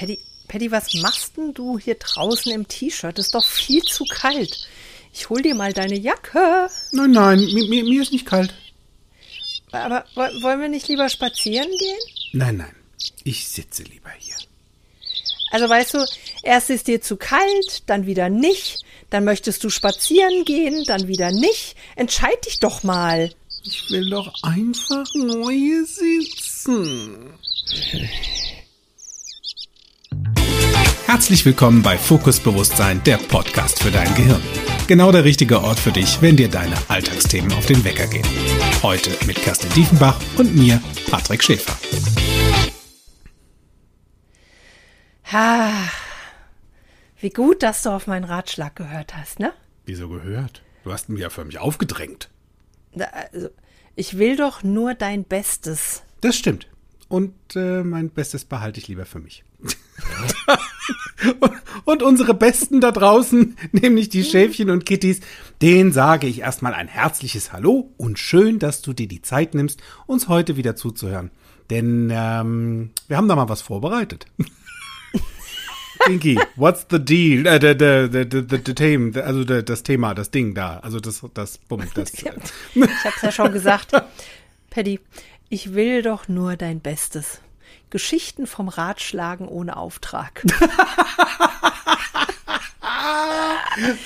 Paddy, Paddy, was machst denn du hier draußen im T-Shirt? Ist doch viel zu kalt. Ich hol dir mal deine Jacke. Nein, nein, mir, mir, mir ist nicht kalt. Aber wo- wollen wir nicht lieber spazieren gehen? Nein, nein. Ich sitze lieber hier. Also weißt du, erst ist dir zu kalt, dann wieder nicht, dann möchtest du spazieren gehen, dann wieder nicht. Entscheid dich doch mal. Ich will doch einfach nur hier sitzen. Herzlich willkommen bei Fokus Bewusstsein, der Podcast für dein Gehirn. Genau der richtige Ort für dich, wenn dir deine Alltagsthemen auf den Wecker gehen. Heute mit Kerstin Diefenbach und mir, Patrick Schäfer. Ha, wie gut, dass du auf meinen Ratschlag gehört hast, ne? Wieso gehört? Du hast mich ja für mich aufgedrängt. Also, ich will doch nur dein Bestes. Das stimmt. Und äh, mein Bestes behalte ich lieber für mich. und, und unsere Besten da draußen, nämlich die Schäfchen und Kitties, denen sage ich erstmal ein herzliches Hallo und schön, dass du dir die Zeit nimmst, uns heute wieder zuzuhören. Denn ähm, wir haben da mal was vorbereitet. Pinky, what's the deal? Äh, the, the, the, the, the theme, also das Thema, das Ding da, also das, das, bumm, das. Ich hab's ja schon gesagt. Paddy, ich will doch nur dein Bestes. Geschichten vom Ratschlagen ohne Auftrag.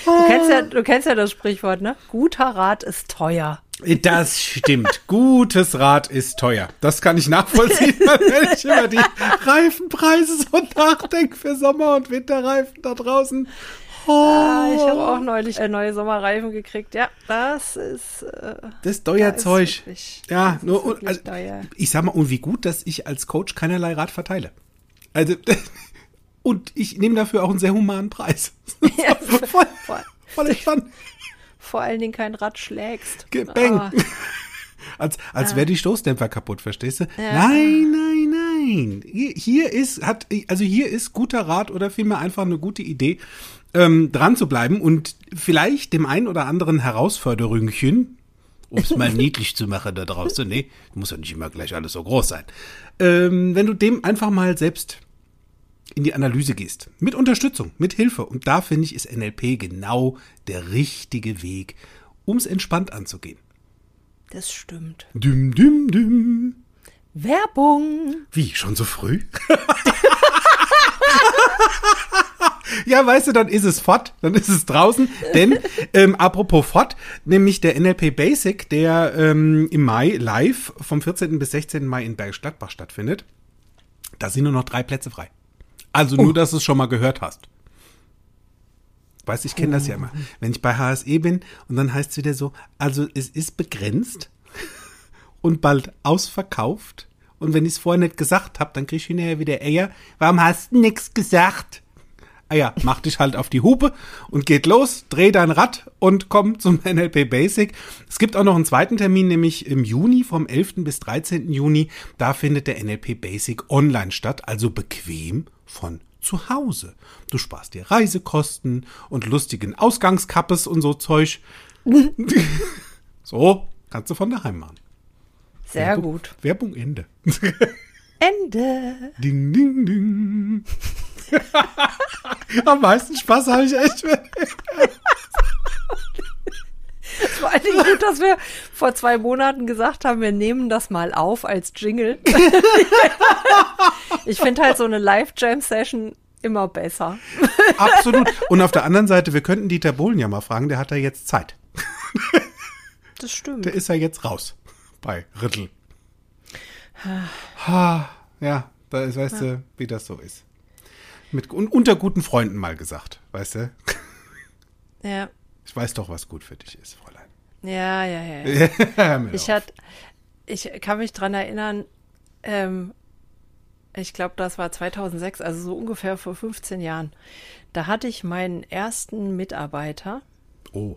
Du kennst, ja, du kennst ja das Sprichwort, ne? Guter Rat ist teuer. Das stimmt. Gutes Rad ist teuer. Das kann ich nachvollziehen, wenn ich über die Reifenpreise so nachdenke für Sommer- und Winterreifen da draußen. Ah, ich Oh, habe auch neulich äh, neue Sommerreifen gekriegt. Ja, das ist. Äh, das ist teuer Zeug. Ja, nur, also, ich sag mal, und wie gut, dass ich als Coach keinerlei Rad verteile. Also, und ich nehme dafür auch einen sehr humanen Preis. Ja, voll, voll. voll entspannt. vor allen Dingen kein Rad schlägst. Ge- Bang. Ah, Als, als wäre die Stoßdämpfer kaputt, verstehst du? Nein, nein, nein. Hier, hier ist, hat, also hier ist guter Rat oder vielmehr einfach eine gute Idee, ähm, dran zu bleiben und vielleicht dem einen oder anderen Herausforderungchen, um es mal niedlich zu machen da draußen, nee, muss ja nicht immer gleich alles so groß sein. Ähm, wenn du dem einfach mal selbst in die Analyse gehst. Mit Unterstützung, mit Hilfe. Und da finde ich, ist NLP genau der richtige Weg, um es entspannt anzugehen. das stimmt. Düm, düm, düm. Werbung. Wie, schon so früh? ja, weißt du, dann ist es fort, dann ist es draußen. Denn, ähm, apropos fort, nämlich der NLP Basic, der ähm, im Mai live vom 14. bis 16. Mai in Bergstadtbach stattfindet, da sind nur noch drei Plätze frei. Also nur, dass du es schon mal gehört hast. Weißt, ich kenne das ja immer. Wenn ich bei HSE bin und dann heißt es wieder so, also es ist begrenzt und bald ausverkauft. Und wenn ich es vorher nicht gesagt habe, dann krieg ich hinterher wieder Eier. Warum hast du nichts gesagt? Ah ja, mach dich halt auf die Hupe und geht los, dreh dein Rad und komm zum NLP Basic. Es gibt auch noch einen zweiten Termin, nämlich im Juni, vom 11. bis 13. Juni. Da findet der NLP Basic online statt, also bequem von zu Hause. Du sparst dir Reisekosten und lustigen Ausgangskappes und so Zeug. so, kannst du von daheim machen. Sehr Werbung- gut. Werbung Ende. Ende. Ding, ding, ding. Am meisten Spaß habe ich echt. mit- Vor allen Dingen gut, dass wir vor zwei Monaten gesagt haben, wir nehmen das mal auf als Jingle. ich finde halt so eine Live-Jam-Session immer besser. Absolut. Und auf der anderen Seite, wir könnten Dieter Bohlen ja mal fragen, der hat ja jetzt Zeit. Das stimmt. Der ist ja jetzt raus bei Rittel. Ha, ja, da ist, weißt du, wie das so ist. Mit, unter guten Freunden mal gesagt, weißt du? Ja, Ich weiß doch, was gut für dich ist, Fräulein. ja, ja, ja. ja. Ich, hat, ich kann mich dran erinnern, ähm, ich glaube, das war 2006, also so ungefähr vor 15 Jahren. Da hatte ich meinen ersten Mitarbeiter, oh.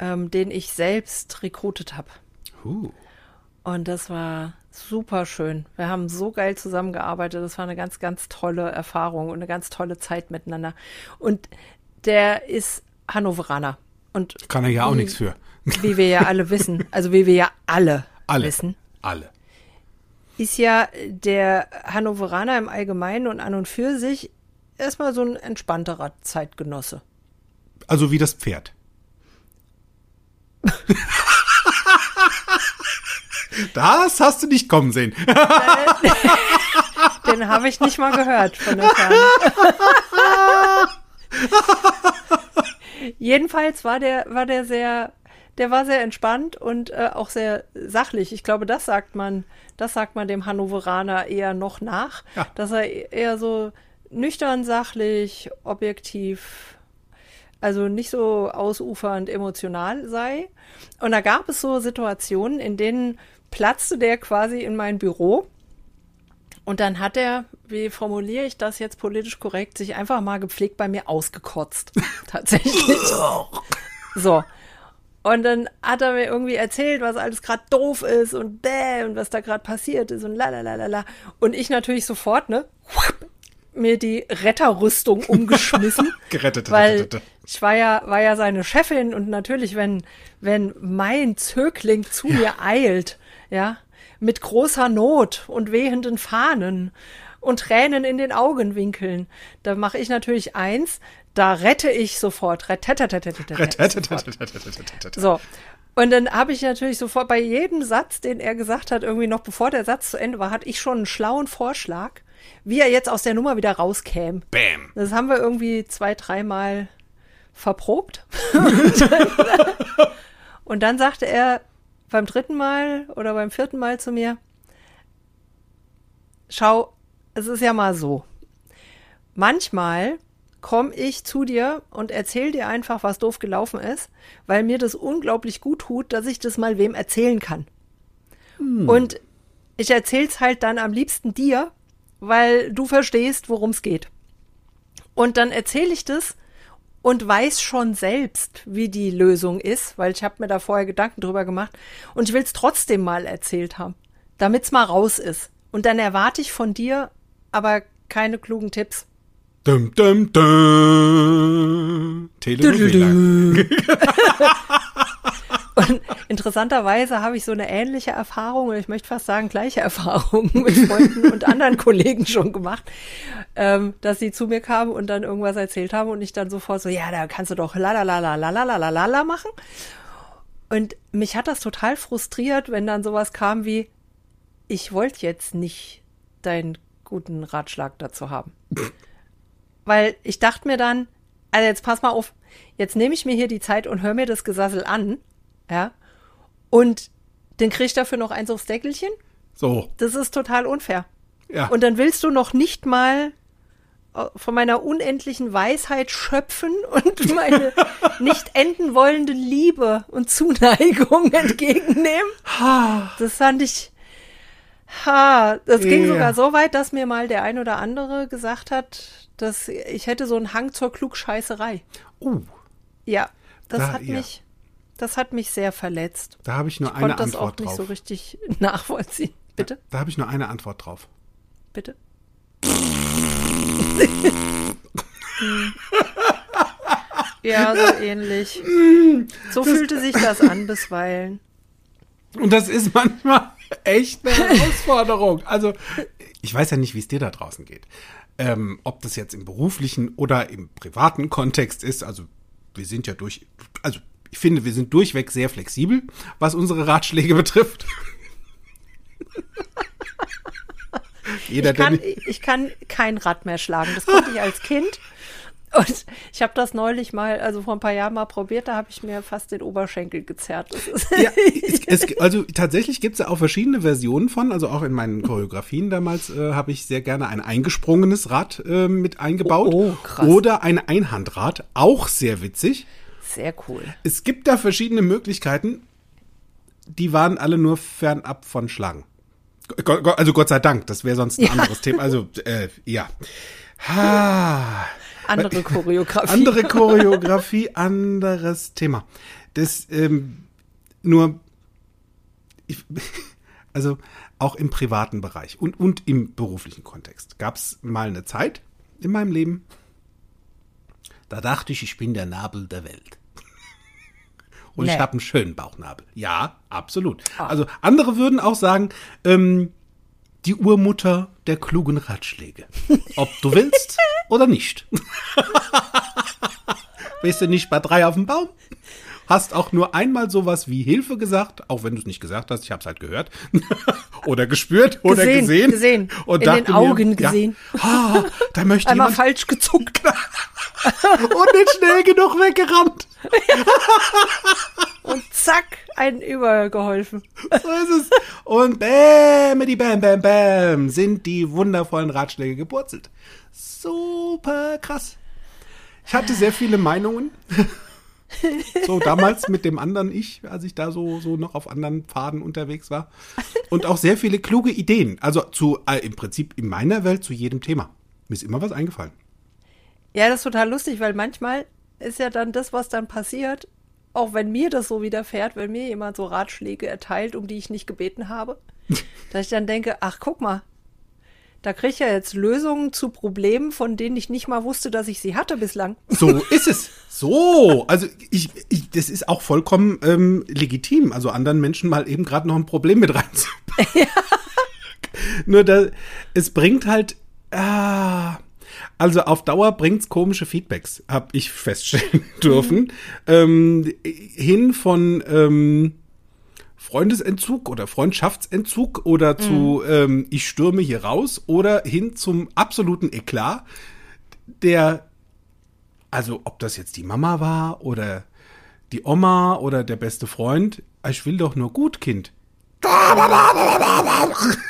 ähm, den ich selbst rekrutet habe. Huh. Und das war super schön. Wir haben so geil zusammengearbeitet. Das war eine ganz, ganz tolle Erfahrung und eine ganz tolle Zeit miteinander. Und der ist Hannoveraner. Und Kann er ja auch nichts für. Wie wir ja alle wissen, also wie wir ja alle, Alle. wissen, Alle. ist ja der Hannoveraner im Allgemeinen und an und für sich erstmal so ein entspannterer Zeitgenosse. Also wie das Pferd. das hast du nicht kommen sehen. Den habe ich nicht mal gehört von der Ferne. Jedenfalls war der, war der sehr, der war sehr entspannt und äh, auch sehr sachlich. Ich glaube, das sagt man, das sagt man dem Hannoveraner eher noch nach, Ja. dass er eher so nüchtern, sachlich, objektiv, also nicht so ausufernd emotional sei. Und da gab es so Situationen, in denen platzte der quasi in mein Büro. Und dann hat er, wie formuliere ich das jetzt politisch korrekt, sich einfach mal gepflegt bei mir ausgekotzt. Tatsächlich. so. Und dann hat er mir irgendwie erzählt, was alles gerade doof ist und bäh und was da gerade passiert ist und la la la la la. Und ich natürlich sofort, ne, mir die Retterrüstung umgeschmissen. Gerettet. Weil ich war ja, war ja seine Chefin und natürlich, wenn, wenn mein Zögling zu mir eilt, ja, mit großer Not und wehenden Fahnen und Tränen in den Augenwinkeln, da mache ich natürlich eins, da rette ich sofort. So. Und dann habe ich natürlich sofort bei jedem Satz, den er gesagt hat, irgendwie noch bevor der Satz zu Ende war, hatte ich schon einen schlauen Vorschlag, wie er jetzt aus der Nummer wieder rauskäme. Bam. Das haben wir irgendwie zwei, dreimal verprobt. und dann sagte er beim dritten Mal oder beim vierten Mal zu mir, schau, es ist ja mal so. Manchmal komme ich zu dir und erzähl dir einfach, was doof gelaufen ist, weil mir das unglaublich gut tut, dass ich das mal wem erzählen kann. Und ich erzähl's halt dann am liebsten dir, weil du verstehst, worum es geht. Und dann erzähle ich das und weiß schon selbst, wie die Lösung ist, weil ich habe mir da vorher Gedanken drüber gemacht und ich will es trotzdem mal erzählt haben, damit's mal raus ist. Und dann erwarte ich von dir aber keine klugen Tipps. Dum, dum, dum. Telenovela. Und interessanterweise habe ich so eine ähnliche Erfahrung, oder ich möchte fast sagen gleiche Erfahrung mit Freunden und anderen Kollegen schon gemacht, ähm, dass sie zu mir kamen und dann irgendwas erzählt haben und ich dann sofort so, ja, da kannst du doch la la la la la la la la la machen. Und mich hat das total frustriert, wenn dann sowas kam wie, ich wollte jetzt nicht deinen guten Ratschlag dazu haben. Weil ich dachte mir dann, also jetzt pass mal auf, jetzt nehme ich mir hier die Zeit und höre mir das Gesassel an, ja, und dann krieg ich dafür noch eins aufs Deckelchen. So, Das ist total unfair. ja. Und dann willst du noch nicht mal äh, von meiner unendlichen Weisheit schöpfen und meine nicht enden wollende Liebe und Zuneigung entgegennehmen. Das fand ich. Ha, das ging Ja. sogar so weit, dass mir mal der ein oder andere gesagt hat, dass ich hätte so einen Hang zur Klugscheißerei. uh, Ja, das Da- hat ja. mich, das hat mich sehr verletzt. da habe ich nur Ich eine konnte das auch Antwort nicht drauf. so richtig nachvollziehen. Bitte, Da habe ich nur eine Antwort drauf. bitte. ja, so ähnlich. So fühlte sich das an bisweilen. Und das ist manchmal echt eine Herausforderung. Also, ich weiß ja nicht, wie es dir da draußen geht. Ähm, ob das jetzt im beruflichen oder im privaten Kontext ist. Also, wir sind ja durch, also, ich finde, wir sind durchweg sehr flexibel, was unsere Ratschläge betrifft. Jeder, Ich kann, ich kann kein Rad mehr schlagen. Das konnte ich als Kind. Und ich habe das neulich mal, also vor ein paar Jahren mal probiert, da habe ich mir fast den Oberschenkel gezerrt. Ja, es, es, also tatsächlich gibt es ja auch verschiedene Versionen von. Also auch in meinen Choreografien damals äh, habe ich sehr gerne ein eingesprungenes Rad äh, mit eingebaut. Oh, oh, krass. Oder ein Einhandrad, auch sehr witzig. Sehr cool. Es gibt da verschiedene Möglichkeiten. Die waren alle nur fernab von Schlangen. Also Gott sei Dank, das wäre sonst ein anderes Thema. Also äh, ja. Ha. Andere Choreografie. Andere Choreografie, anderes Thema. Das, ähm, nur, ich, also auch im privaten Bereich und, und im beruflichen Kontext gab es mal eine Zeit in meinem Leben, da dachte ich, ich bin der Nabel der Welt. Und ich Nee. habe einen schönen Bauchnabel. Ja, absolut. Also andere würden auch sagen, ähm, die Urmutter der klugen Ratschläge. Ob du willst oder nicht. Bist du nicht bei drei auf dem Baum? Hast auch nur einmal sowas wie Hilfe gesagt, auch wenn du es nicht gesagt hast, ich habe es halt gehört oder gespürt oder Gesehen, gesehen. Und In den Augen mir, gesehen. Ja, ah, da möchte Einmal jemand falsch gezuckt. und nicht schnell genug weggerannt. Und zack, einen übergeholfen. So ist es. Und bäm, die bam, bam, bam, sind die wundervollen Ratschläge gepurzelt. Super krass. Ich hatte sehr viele Meinungen. So damals mit dem anderen Ich, als ich da so, so noch auf anderen Pfaden unterwegs war. Und auch sehr viele kluge Ideen. Also zu, äh, im Prinzip in meiner Welt zu jedem Thema. Mir ist immer was eingefallen. Ja, das ist total lustig, weil manchmal ist ja dann das, was dann passiert, auch wenn mir das so widerfährt, wenn mir jemand so Ratschläge erteilt, um die ich nicht gebeten habe, dass ich dann denke, ach guck mal, da kriege ich ja jetzt Lösungen zu Problemen, von denen ich nicht mal wusste, dass ich sie hatte bislang. So ist es. So, also ich, ich das ist auch vollkommen ähm, legitim, also anderen Menschen mal eben gerade noch ein Problem mit reinzubringen. Nur da, es bringt halt, ah, also auf Dauer bringt's komische Feedbacks, habe ich feststellen dürfen, ähm, hin von ähm, Freundesentzug oder Freundschaftsentzug oder zu ähm, ich stürme hier raus oder hin zum absoluten Eklat, der also ob das jetzt die Mama war oder die Oma oder der beste Freund, ich will doch nur gut, Kind.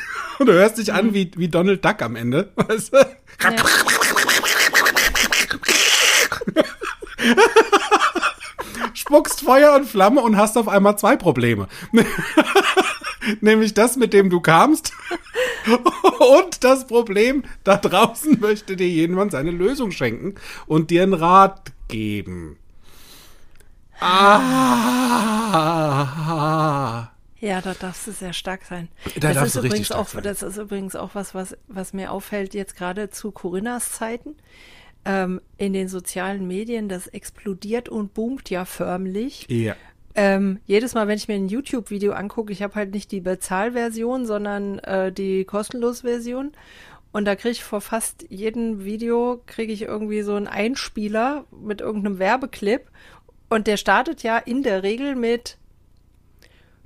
Und du hörst dich an wie, wie Donald Duck am Ende. Weißt du? Spuckst Feuer und Flamme und hast auf einmal zwei Probleme. Nämlich das, mit dem du kamst. Und das Problem, da draußen möchte dir jemand seine Lösung schenken und dir einen Rat geben. Ah. Ja, da darfst du sehr stark sein. Da das ist übrigens auch, sein. Das ist übrigens auch was, was, was mir auffällt jetzt gerade zu Corinnas Zeiten. Ähm, in den sozialen Medien, das explodiert und boomt ja förmlich. Ja. Ähm, jedes Mal, wenn ich mir ein YouTube-Video angucke, ich habe halt nicht die Bezahlversion, sondern äh, die kostenlos Version. Und da kriege ich vor fast jedem Video kriege ich irgendwie so einen Einspieler mit irgendeinem Werbeclip. Und der startet ja in der Regel mit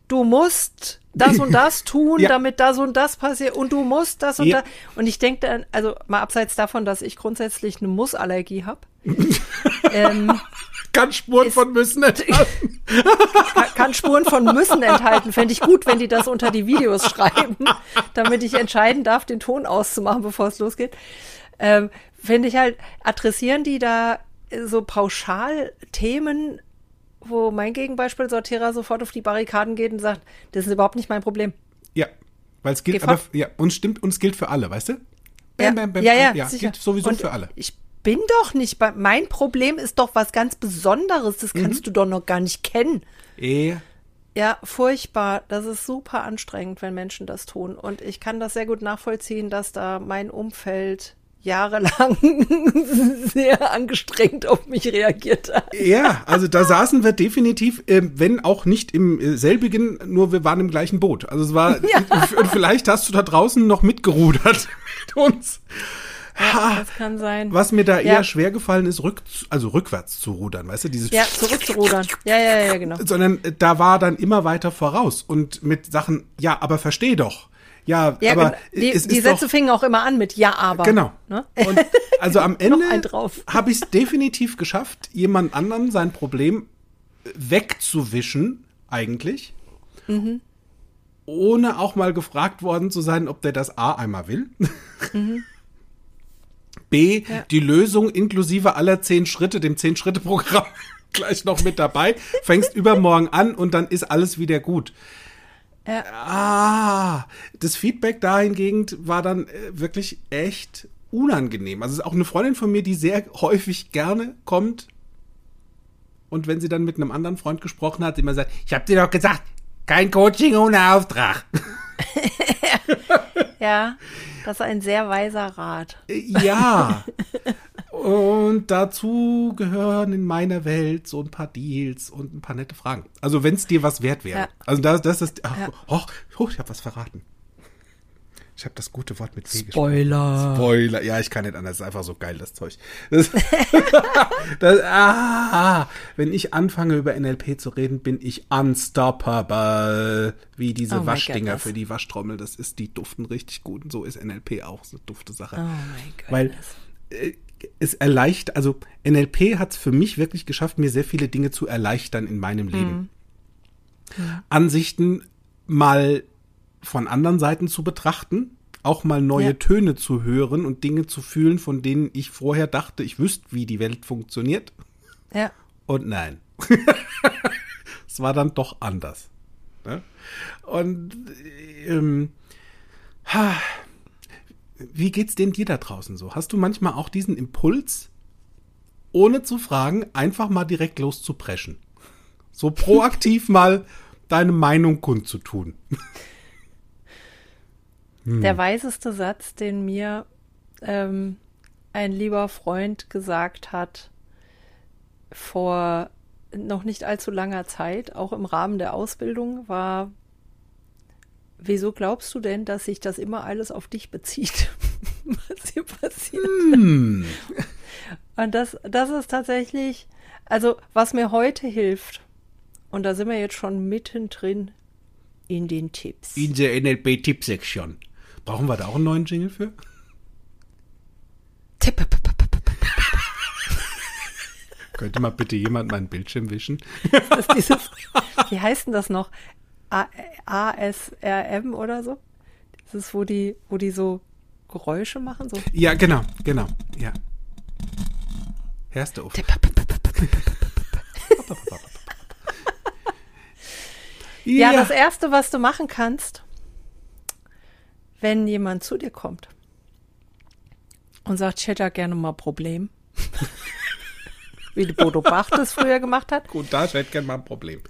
Du musst das und das tun, Ja. damit das und das passiert und du musst das und Ja. das. Und ich denke dann, also mal abseits davon, dass ich grundsätzlich eine Mussallergie habe, ähm, Kann Spuren Ist- von müssen enthalten. kann- kann Spuren von müssen enthalten. Fände ich gut, wenn die das unter die Videos schreiben, damit ich entscheiden darf, den Ton auszumachen, bevor es losgeht. Ähm, Finde ich halt, adressieren die da so pauschal Themen, wo mein Gegenbeispiel Sortierer sofort auf die Barrikaden geht und sagt, das ist überhaupt nicht mein Problem. Ja, weil es gilt, aber ja, uns stimmt, uns gilt für alle, weißt du? Ja, Bam, bam, bam, ja, bam. ja, ja sicher. gilt sowieso Und für alle. Ich bin doch nicht bei, mein Problem ist doch was ganz Besonderes, das kannst Mhm. du doch noch gar nicht kennen. Eh, Ja, furchtbar. Das ist super anstrengend, wenn Menschen das tun. Und ich kann das sehr gut nachvollziehen, dass da mein Umfeld jahrelang sehr angestrengt auf mich reagiert hat. Ja, also da saßen wir definitiv, ähm, wenn auch nicht im äh, selbigen, nur wir waren im gleichen Boot. Also es war, und vielleicht hast du da draußen noch mitgerudert mit uns. Das kann sein. Was mir da eher Ja. schwer gefallen ist, rück, also rückwärts zu rudern, weißt du, dieses Ja, zurückzurudern. Ja, ja, ja, genau. sondern äh, da war dann immer weiter voraus und mit Sachen, ja, aber versteh doch. Ja, Ja, aber genau. die, es die ist Sätze doch, fingen auch immer an mit Ja, aber. Genau. Ne? Und also am Ende habe ich es definitiv geschafft, jemand anderen sein Problem wegzuwischen, eigentlich. Mhm. Ohne auch mal gefragt worden zu sein, ob der das A einmal will. B, Mhm. Ja. die Lösung inklusive aller zehn Schritte, dem Zehn-Schritte-Programm gleich noch mit dabei. Fängst übermorgen an und dann ist alles wieder gut. Ja. Ah, das Feedback dahingegen war dann äh, wirklich echt unangenehm. Also es ist auch eine Freundin von mir, die sehr häufig gerne kommt und wenn sie dann mit einem anderen Freund gesprochen hat, immer sagt, ich hab dir doch gesagt, kein Coaching ohne Auftrag. Ja, das ist ein sehr weiser Rat. Äh, ja. Und dazu gehören in meiner Welt so ein paar Deals und ein paar nette Fragen. Also wenn es dir was wert wäre. Ja. Also das, das ist, ach, Ja. oh, oh, ich habe was verraten. Ich habe das gute Wort mit W Spoiler. Spoiler. Ja, ich kann nicht anders. Das ist einfach so geil, das Zeug. Das, das, ah, wenn ich anfange, über NLP zu reden, bin ich unstoppable. Wie diese Oh Waschdinger für die Waschtrommel. Das ist, die duften richtig gut. Und so ist NLP auch so eine dufte Sache. Oh mein Gott. Weil äh, es erleichtert, also NLP hat es für mich wirklich geschafft, mir sehr viele Dinge zu erleichtern in meinem Leben. Ansichten mal von anderen Seiten zu betrachten, auch mal neue Ja. Töne zu hören und Dinge zu fühlen, von denen ich vorher dachte, ich wüsste, wie die Welt funktioniert. ja. Und nein. es war dann doch anders. Ne? Und ähm, ha, wie geht's denn dir da draußen so? Hast du manchmal auch diesen Impuls, ohne zu fragen, einfach mal direkt loszupreschen? So proaktiv mal deine Meinung kundzutun. Hm. Der weiseste Satz, den mir ähm, ein lieber Freund gesagt hat vor noch nicht allzu langer Zeit, auch im Rahmen der Ausbildung, war, wieso glaubst du denn, dass sich das immer alles auf dich bezieht, was hier passiert? Hm. Und das, das ist tatsächlich, also was mir heute hilft, und da sind wir jetzt schon mittendrin in den Tipps. In der NLP-Tipp-Sektion. Brauchen wir da auch einen neuen Jingle für? Tipp. Könnte mal bitte jemand meinen Bildschirm wischen? Ist dieses, wie heißt denn das noch? ASRM oder so? Das ist, wo die, wo die so Geräusche machen, so. Ja, genau, genau, ja. Hörst du auf? Ja, das erste, was du machen kannst, wenn jemand zu dir kommt und sagt, ich hätte ja gerne mal ein Problem. Wie die Bodo Bach das früher gemacht hat. Gut, da hätte ich gerne mal ein Problem.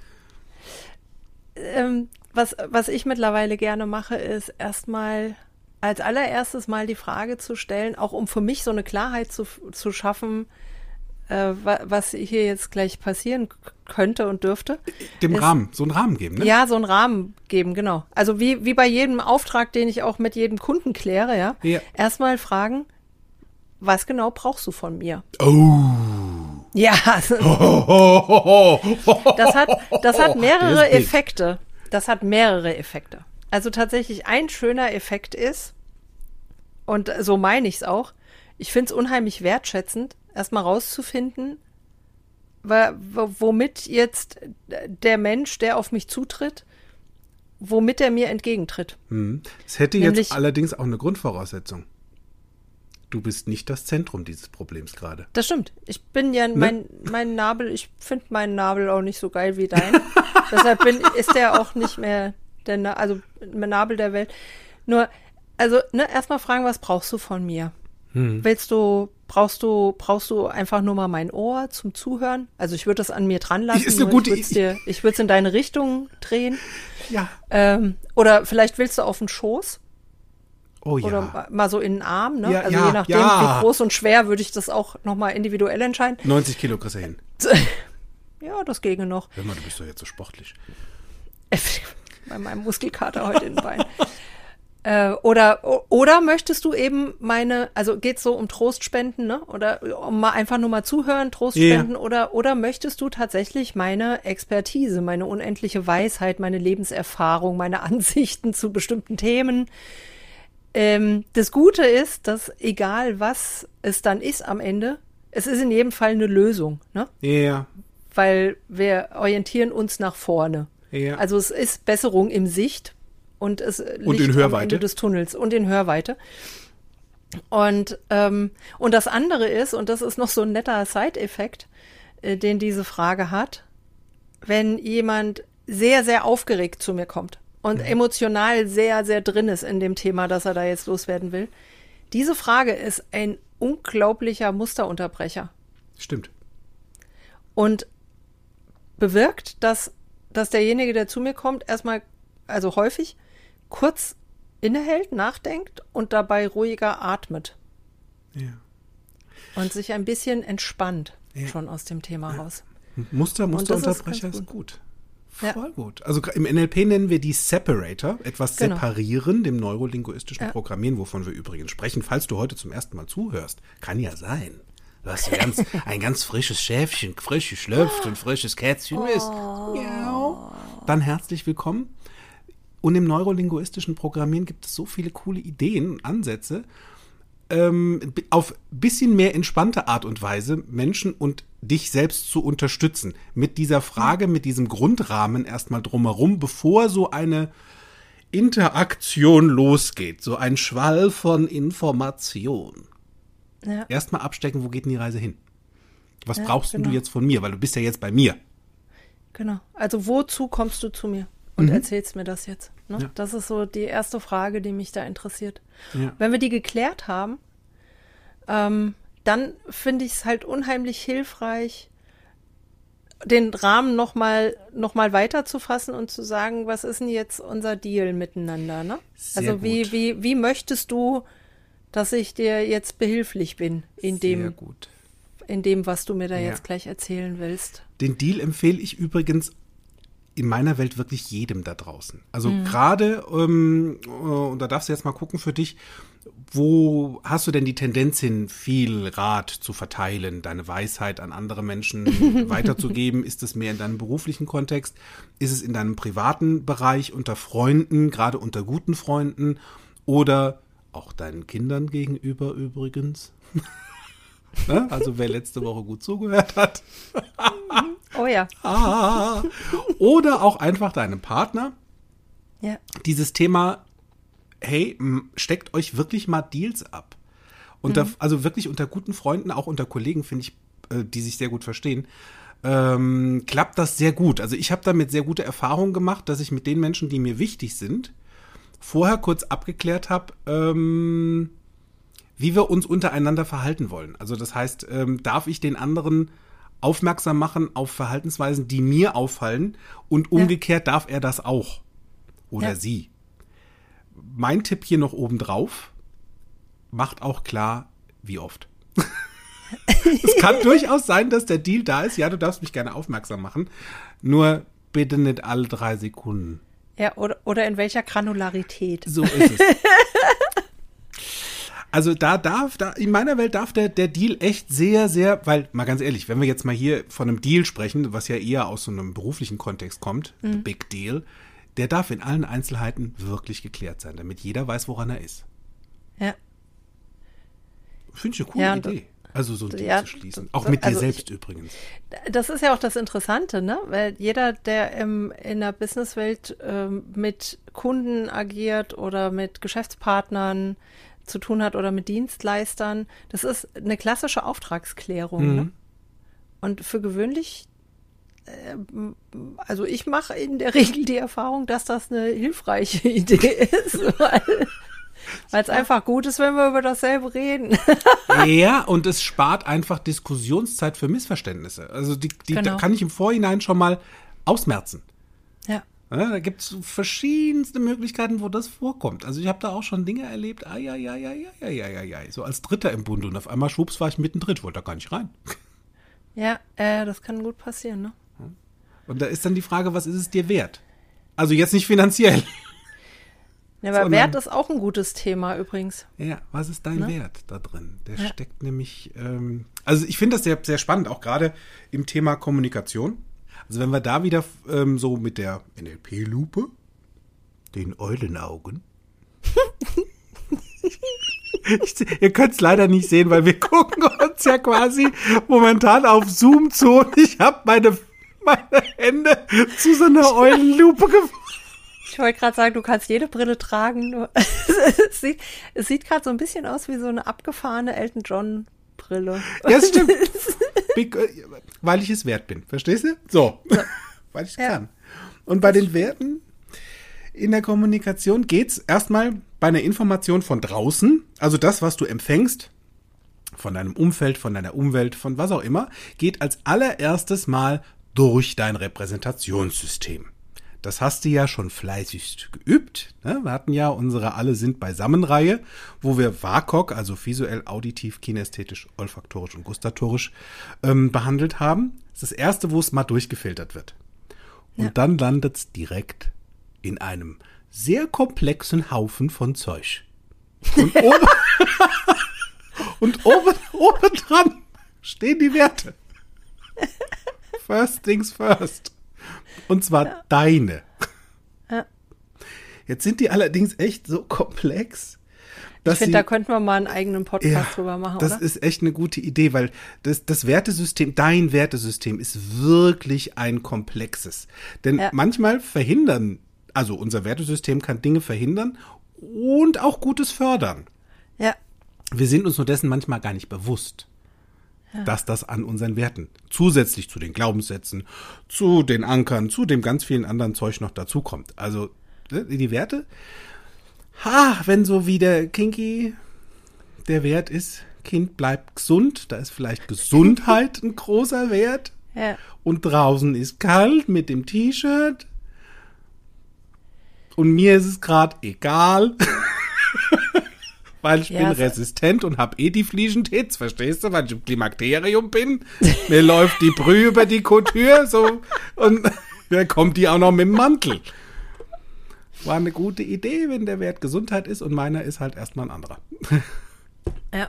ähm, was, was ich mittlerweile gerne mache, ist erstmal als allererstes mal die Frage zu stellen, auch um für mich so eine Klarheit zu, zu schaffen, äh, wa, was hier jetzt gleich passieren könnte und dürfte. Dem Ist- Rahmen, so einen Rahmen geben, ne? Ja, so einen Rahmen geben, genau. Also wie, wie bei jedem Auftrag, den ich auch mit jedem Kunden kläre, ja. Ja. Erstmal fragen, was genau brauchst du von mir? Oh. Ja, das hat, das hat mehrere ist big. Effekte. Das hat mehrere Effekte. Also tatsächlich ein schöner Effekt ist, und so meine ich es auch, ich finde es unheimlich wertschätzend, erstmal rauszufinden, womit jetzt der Mensch, der auf mich zutritt, womit er mir entgegentritt. Hm. Es hätte Nämlich- jetzt allerdings auch eine Grundvoraussetzung. Du bist nicht das Zentrum dieses Problems gerade. Das stimmt. Ich bin ja Ne? mein, mein Nabel, ich finde meinen Nabel auch nicht so geil wie dein. Deshalb bin, ist der auch nicht mehr der, Na- also der Nabel der Welt. Nur, also, ne, erstmal fragen, was brauchst du von mir? Hm. Willst du, brauchst du, brauchst du einfach nur mal mein Ohr zum Zuhören? Also ich würde das an mir dran lassen. Ist eine gute ich würd's Idee. dir, ich würde es in deine Richtung drehen. Ja. Ähm, oder vielleicht willst du auf den Schoß Oh ja. oder ma- mal so in den Arm, ne? Ja, also ja, je nachdem, ja. wie groß und schwer, würde ich das auch nochmal individuell entscheiden. 90 Kilo kriegst du hin. Ja, das ginge noch. Hör mal, du bist doch jetzt so sportlich. Bei meinem Muskelkater heute in den Beinen. Äh, oder, oder möchtest du eben meine, also geht's so um Trostspenden, ne? Oder um mal einfach nur mal zuhören, Trostspenden, Ja. oder, oder möchtest du tatsächlich meine Expertise, meine unendliche Weisheit, meine Lebenserfahrung, meine Ansichten zu bestimmten Themen? Ähm, das Gute ist, dass egal was es dann ist am Ende, es ist in jedem Fall eine Lösung, ne? Ja. Weil wir orientieren uns nach vorne. Ja. Also es ist Besserung im Sicht und es liegt in am Hörweite. Des Tunnels und in Hörweite. Und, ähm, und das andere ist, und das ist noch so ein netter Side-Effekt, äh, den diese Frage hat, wenn jemand sehr, sehr aufgeregt zu mir kommt und emotional sehr, sehr drin ist in dem Thema, das er da jetzt loswerden will. Diese Frage ist ein unglaublicher Musterunterbrecher Stimmt. und bewirkt, dass, dass derjenige, der zu mir kommt, erstmal, also häufig, kurz innehält, nachdenkt und dabei ruhiger atmet Ja. und sich ein bisschen entspannt Ja. schon aus dem Thema raus. Muster, ist Musterunterbrecher ganz ist gut. Ja. Voll gut. Also im NLP nennen wir die Separator, etwas Genau. separieren, dem neurolinguistischen Ja. Programmieren, wovon wir übrigens sprechen, falls du heute zum ersten Mal zuhörst. Kann ja sein. Du hast ein ganz, ein ganz frisches Schäfchen, frisch geschlüpft und frisches Kätzchen bist. Miau. Dann herzlich willkommen. Und im neurolinguistischen Programmieren gibt es so viele coole Ideen und Ansätze, ähm, auf bisschen mehr entspannte Art und Weise Menschen und dich selbst zu unterstützen. Mit dieser Frage, mit diesem Grundrahmen erstmal drumherum, bevor so eine Interaktion losgeht, so ein Schwall von Information. Ja. Erstmal abstecken, wo geht denn die Reise hin? Was Ja, brauchst genau. du jetzt von mir? Weil du bist ja jetzt bei mir. Genau. Also wozu kommst du zu mir und erzählst mir das jetzt? Ne? Ja. Das ist so die erste Frage, die mich da interessiert. Ja. Wenn wir die geklärt haben, ähm, dann finde ich es halt unheimlich hilfreich, den Rahmen nochmal noch mal weiter zu fassen und zu sagen, was ist denn jetzt unser Deal miteinander? Ne? Also wie, wie, wie möchtest du, dass ich dir jetzt behilflich bin in dem, in dem, was du mir da Ja. jetzt gleich erzählen willst? Den Deal empfehle ich übrigens in meiner Welt wirklich jedem da draußen. Also Mhm. gerade, ähm, äh, und da darfst du jetzt mal gucken für dich, wo hast du denn die Tendenz hin, viel Rat zu verteilen, deine Weisheit an andere Menschen weiterzugeben? Ist es mehr in deinem beruflichen Kontext? Ist es in deinem privaten Bereich unter Freunden, gerade unter guten Freunden oder auch deinen Kindern gegenüber übrigens? ne? Also wer letzte Woche gut zugehört hat. Oh ja. Ah. Oder auch einfach deinem Partner Ja. dieses Thema, hey, steckt euch wirklich mal Deals ab. Unter, Also wirklich unter guten Freunden, auch unter Kollegen, finde ich, äh, die sich sehr gut verstehen, ähm, klappt das sehr gut. Also ich habe damit sehr gute Erfahrungen gemacht, dass ich mit den Menschen, die mir wichtig sind, vorher kurz abgeklärt habe, ähm, wie wir uns untereinander verhalten wollen. Also das heißt, ähm, darf ich den anderen aufmerksam machen auf Verhaltensweisen, die mir auffallen und umgekehrt darf er das auch oder Ja. sie. Mein Tipp hier noch obendrauf, macht auch klar, wie oft. es kann durchaus sein, dass der Deal da ist. Ja, du darfst mich gerne aufmerksam machen. Nur bitte nicht alle drei Sekunden. Ja, oder, oder in welcher Granularität? So ist es. Also da darf, da, in meiner Welt darf der, der Deal echt sehr, sehr, weil, mal ganz ehrlich, wenn wir jetzt mal hier von einem Deal sprechen, was ja eher aus so einem beruflichen Kontext kommt, the Big Deal, der darf in allen Einzelheiten wirklich geklärt sein, damit jeder weiß, woran er ist. Ja. Finde ich eine coole Ja, Idee. Also so ein Deal ja, zu schließen. Auch mit dir also selbst ich- übrigens. Das ist ja auch das Interessante, ne? Weil jeder, der im, in der Businesswelt ähm, mit Kunden agiert oder mit Geschäftspartnern zu tun hat oder mit Dienstleistern, das ist eine klassische Auftragsklärung. Ne? Und für gewöhnlich, äh, also ich mache in der Regel die Erfahrung, dass das eine hilfreiche Idee ist, weil es einfach gut ist, wenn wir über dasselbe reden. Ja, und es spart einfach Diskussionszeit für Missverständnisse. Also die, die da Genau. kann ich im Vorhinein schon mal ausmerzen. Ja, da gibt es verschiedenste Möglichkeiten, wo das vorkommt. Also ich habe da auch schon Dinge erlebt, ai, ai, ai, ai, ai, ai, ai, ai, so als Dritter im Bunde. Und auf einmal, schwupps, war ich mittendrin, wollte da gar nicht rein. Ja, äh, das kann gut passieren, ne? Und da ist dann die Frage, was ist es dir wert? Also jetzt nicht finanziell. Ja, aber Sondern- Wert ist auch ein gutes Thema übrigens. Ja, was ist dein Ne? Wert da drin? Der Ja. steckt nämlich, ähm, also ich finde das sehr, sehr spannend, auch gerade im Thema Kommunikation. Also wenn wir da wieder ähm, so mit der NLP-Lupe, den Eulenaugen. Ich, ihr könnt es leider nicht sehen, weil wir gucken uns ja quasi momentan auf Zoom zu und ich habe meine, meine Hände zu so einer Eulenlupe gefunden. Ich wollte gerade sagen, du kannst jede Brille tragen. Es sieht, es sieht gerade so ein bisschen aus wie so eine abgefahrene Elton John Brille. Ja, das stimmt. Big, äh, weil ich es wert bin. Verstehst du? So. weil ich es Ja. kann. Und bei den Werten in der Kommunikation geht's erstmal bei einer Information von draußen, also das, was du empfängst, von deinem Umfeld, von deiner Umwelt, von was auch immer, geht als allererstes mal durch dein Repräsentationssystem. Das hast du ja schon fleißig geübt. Ne? Wir hatten ja unsere Alle sind beisammen-Reihe, wo wir WAKOK, also visuell, auditiv, kinästhetisch, olfaktorisch und gustatorisch, ähm, behandelt haben. Das ist das erste, wo es mal durchgefiltert wird. Und dann landet es direkt in einem sehr komplexen Haufen von Zeug. Und oben, und oben, oben dran stehen die Werte. First things first. Und zwar ja. deine. Ja. Jetzt sind die allerdings echt so komplex. ich finde, da könnten wir mal einen eigenen Podcast ja, drüber machen. Das oder? ist echt eine gute Idee, weil das, das Wertesystem, dein Wertesystem ist wirklich ein komplexes. Denn ja. manchmal verhindern, also unser Wertesystem kann Dinge verhindern und auch Gutes fördern. Ja. Wir sind uns nur dessen manchmal gar nicht bewusst dass das an unseren Werten zusätzlich zu den Glaubenssätzen, zu den Ankern, zu dem ganz vielen anderen Zeug noch dazukommt. Also ne, die Werte, ha, wenn so wie der Kinky der Wert ist, Kind bleibt gesund, da ist vielleicht Gesundheit ein großer Wert. Ja. Und draußen ist kalt mit dem T-Shirt. Und mir ist es gerade egal. weil ich ja, bin resistent und habe eh die Fliegentäts, verstehst du, weil ich im Klimakterium bin. Mir läuft die Brühe über die Couture, so, und wer kommt die auch noch mit dem Mantel. War eine gute Idee, wenn der Wert Gesundheit ist und meiner ist halt erstmal ein anderer. Ja.